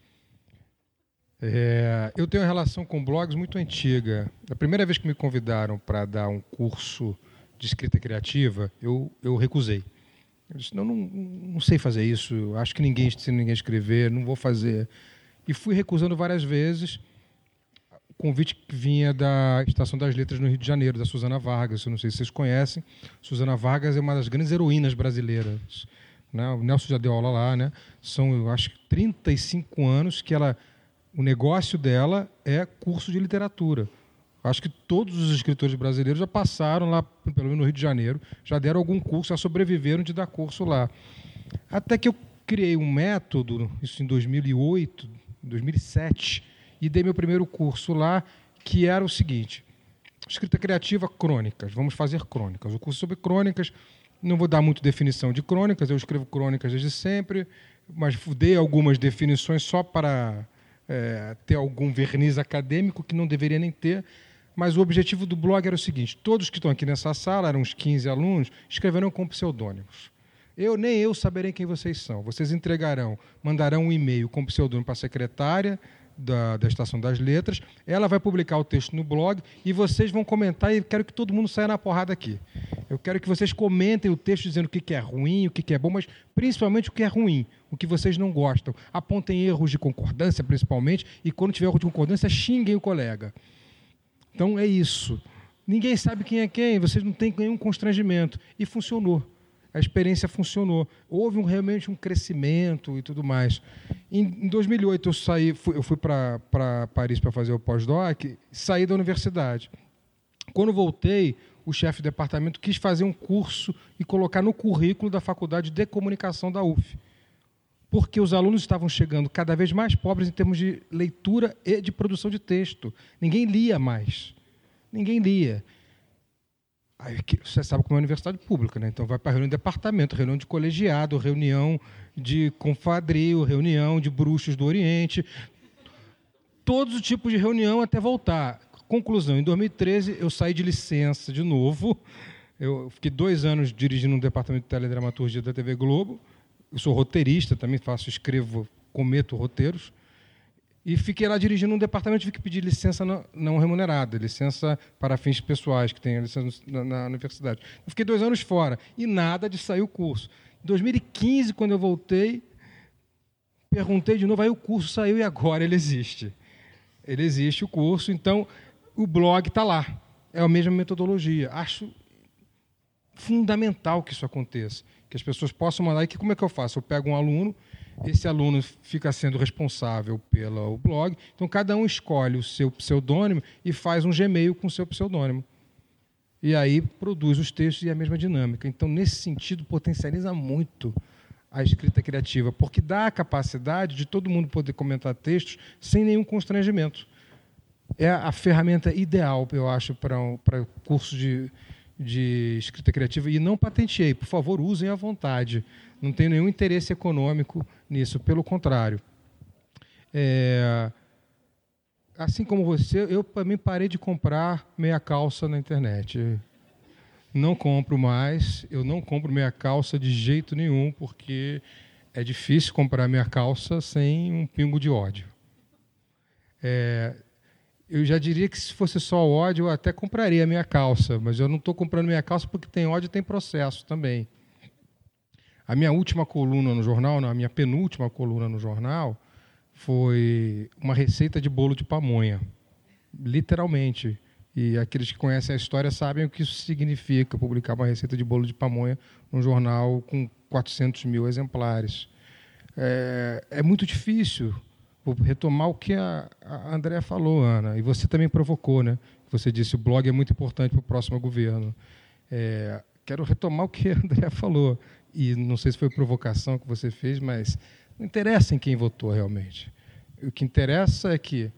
É, eu tenho uma relação com blogs muito antiga. A primeira vez que me convidaram para dar um curso de escrita criativa, eu, eu recusei. Eu disse, não, não, não sei fazer isso, acho que ninguém ensina ninguém a escrever, não vou fazer. E fui recusando várias vezes convite que vinha da Estação das Letras no Rio de Janeiro, da Suzana Vargas. Eu não sei se vocês conhecem. Suzana Vargas é uma das grandes heroínas brasileiras. Né? O Nelson já deu aula lá. Né? São, eu acho, 35 anos que ela, o negócio dela é curso de literatura. Acho que todos os escritores brasileiros já passaram lá, pelo menos no Rio de Janeiro, já deram algum curso, já sobreviveram de dar curso lá. Até que eu criei um método, isso em 2008, 2007, e dei meu primeiro curso lá, que era o seguinte: escrita criativa, crônicas. Vamos fazer crônicas. O curso sobre crônicas, não vou dar muito definição de crônicas, eu escrevo crônicas desde sempre, mas dei algumas definições só para é, ter algum verniz acadêmico que não deveria nem ter. Mas o objetivo do blog era o seguinte: todos que estão aqui nessa sala, eram uns 15 alunos, escreveram com pseudônimos. Eu nem eu saberei quem vocês são. Vocês entregarão, mandarão um e-mail com pseudônimo para a secretária, da, da Estação das Letras. Ela vai publicar o texto no blog e vocês vão comentar e quero que todo mundo saia na porrada aqui. Eu quero que vocês comentem o texto dizendo o que é ruim, o que é bom, mas principalmente o que é ruim, o que vocês não gostam. Apontem erros de concordância, principalmente, e quando tiver erro de concordância, xinguem o colega. Então é isso. Ninguém sabe quem é quem, vocês não têm nenhum constrangimento. E funcionou a experiência funcionou. Houve um, realmente um crescimento e tudo mais. Em, em 2008 eu saí, fui, eu fui para Paris para fazer o pós-doc, saí da universidade. Quando voltei, o chefe de departamento quis fazer um curso e colocar no currículo da Faculdade de Comunicação da UF. Porque os alunos estavam chegando cada vez mais pobres em termos de leitura e de produção de texto. Ninguém lia mais. Ninguém lia. Aí, você sabe como é a universidade pública, né? Então vai para reunião de departamento, reunião de colegiado, reunião de confadrio, reunião de bruxos do Oriente, todos os tipos de reunião até voltar. Conclusão: em 2013 eu saí de licença de novo. Eu fiquei dois anos dirigindo um departamento de teledramaturgia da TV Globo. Eu sou roteirista, também faço, escrevo, cometo roteiros. E fiquei lá dirigindo um departamento, tive que pedir licença não, remunerada, licença para fins pessoais, que tem licença na, na, universidade. Eu fiquei dois anos fora e nada de sair o curso. Em 2015, quando eu voltei, perguntei de novo, aí o curso saiu e agora ele existe. Ele existe, o curso, então o blog está lá. É a mesma metodologia. Acho fundamental que isso aconteça, que as pessoas possam mandar. E que, como é que eu faço? Eu pego um aluno esse aluno fica sendo responsável pelo blog. Então, cada um escolhe o seu pseudônimo e faz um Gmail com o seu pseudônimo. E aí produz os textos e a mesma dinâmica. Então, nesse sentido, potencializa muito a escrita criativa, porque dá a capacidade de todo mundo poder comentar textos sem nenhum constrangimento. É a ferramenta ideal, eu acho, para um, para curso de, de escrita criativa. E não patenteei, por favor, usem à vontade. Não tenho nenhum interesse econômico nisso, pelo contrário. É, assim como você, eu também parei de comprar meia calça na internet. Não compro mais, eu não compro meia calça de jeito nenhum, porque é difícil comprar minha calça sem um pingo de ódio. É, eu já diria que se fosse só ódio, eu até compraria minha calça, mas eu não estou comprando minha calça porque tem ódio e tem processo também. A minha última coluna no jornal, não, a minha penúltima coluna no jornal, foi uma receita de bolo de pamonha. Literalmente. E aqueles que conhecem a história sabem o que isso significa, publicar uma receita de bolo de pamonha num jornal com 400 mil exemplares. É, é muito difícil Vou retomar o que a, a André falou, Ana, e você também provocou, né? Você disse o blog é muito importante para o próximo governo. É, quero retomar o que a André falou, e não sei se foi provocação que você fez, mas não interessa em quem votou realmente. O que interessa é que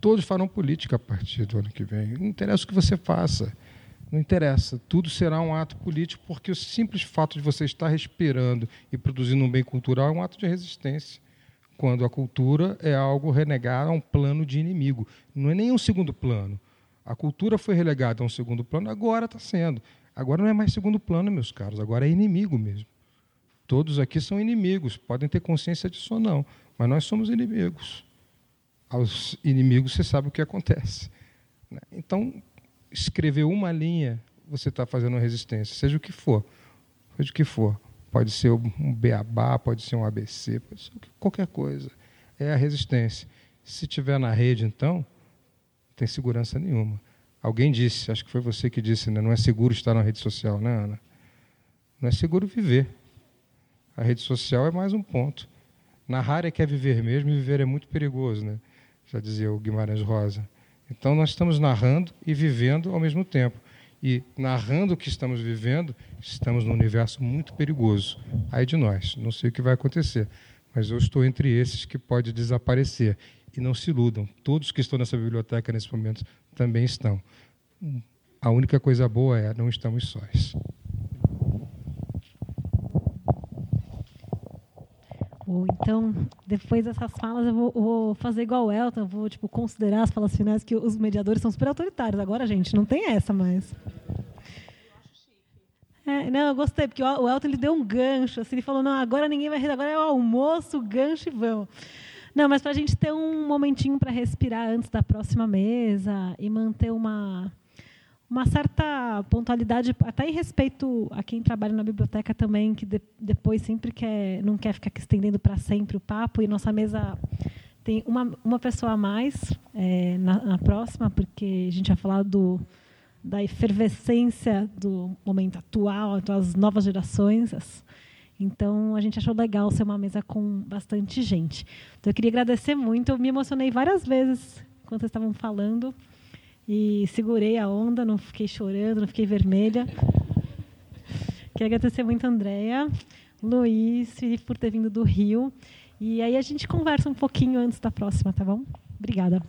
todos farão política a partir do ano que vem. Não interessa o que você faça. Não interessa. Tudo será um ato político, porque o simples fato de você estar respirando e produzindo um bem cultural é um ato de resistência quando a cultura é algo renegado a um plano de inimigo. Não é nem um segundo plano. A cultura foi relegada a um segundo plano, agora está sendo. Agora não é mais segundo plano, meus caros, agora é inimigo mesmo. Todos aqui são inimigos, podem ter consciência disso ou não, mas nós somos inimigos. Aos inimigos você sabe o que acontece. Né? Então, escrever uma linha, você está fazendo resistência, seja o que for, seja o que for. Pode ser um beabá, pode ser um ABC, pode ser qualquer coisa. É a resistência. Se tiver na rede, então, não tem segurança nenhuma. Alguém disse, acho que foi você que disse, né? não é seguro estar na rede social, né, Ana? Não é seguro viver. A rede social é mais um ponto. Narrar é que é viver mesmo, e viver é muito perigoso, né? já dizia o Guimarães Rosa. Então, nós estamos narrando e vivendo ao mesmo tempo e narrando o que estamos vivendo, estamos num universo muito perigoso. Aí de nós, não sei o que vai acontecer, mas eu estou entre esses que pode desaparecer. E não se iludam, todos que estão nessa biblioteca nesse momento também estão. A única coisa boa é não estamos sós. Então, depois dessas falas, eu vou, vou, fazer igual o Elton, vou tipo, considerar as falas finais que os mediadores são super autoritários. Agora, gente, não tem essa mais. É, não, eu gostei, porque o Elton ele deu um gancho. Assim, ele falou: não, agora ninguém vai rir, agora é o almoço, gancho e vamos. Não, mas para a gente ter um momentinho para respirar antes da próxima mesa e manter uma uma certa pontualidade, até em respeito a quem trabalha na biblioteca também, que de, depois sempre quer, não quer ficar estendendo para sempre o papo. E nossa mesa tem uma, uma pessoa a mais é, na, na, próxima, porque a gente vai falar do, da efervescência do momento atual, das novas gerações. Então, a gente achou legal ser uma mesa com bastante gente. Então, eu queria agradecer muito. Eu me emocionei várias vezes quando vocês estavam falando e segurei a onda, não fiquei chorando, não fiquei vermelha. Quero agradecer muito a Andréia, Luiz, por ter vindo do Rio. E aí a gente conversa um pouquinho antes da próxima, tá bom? Obrigada.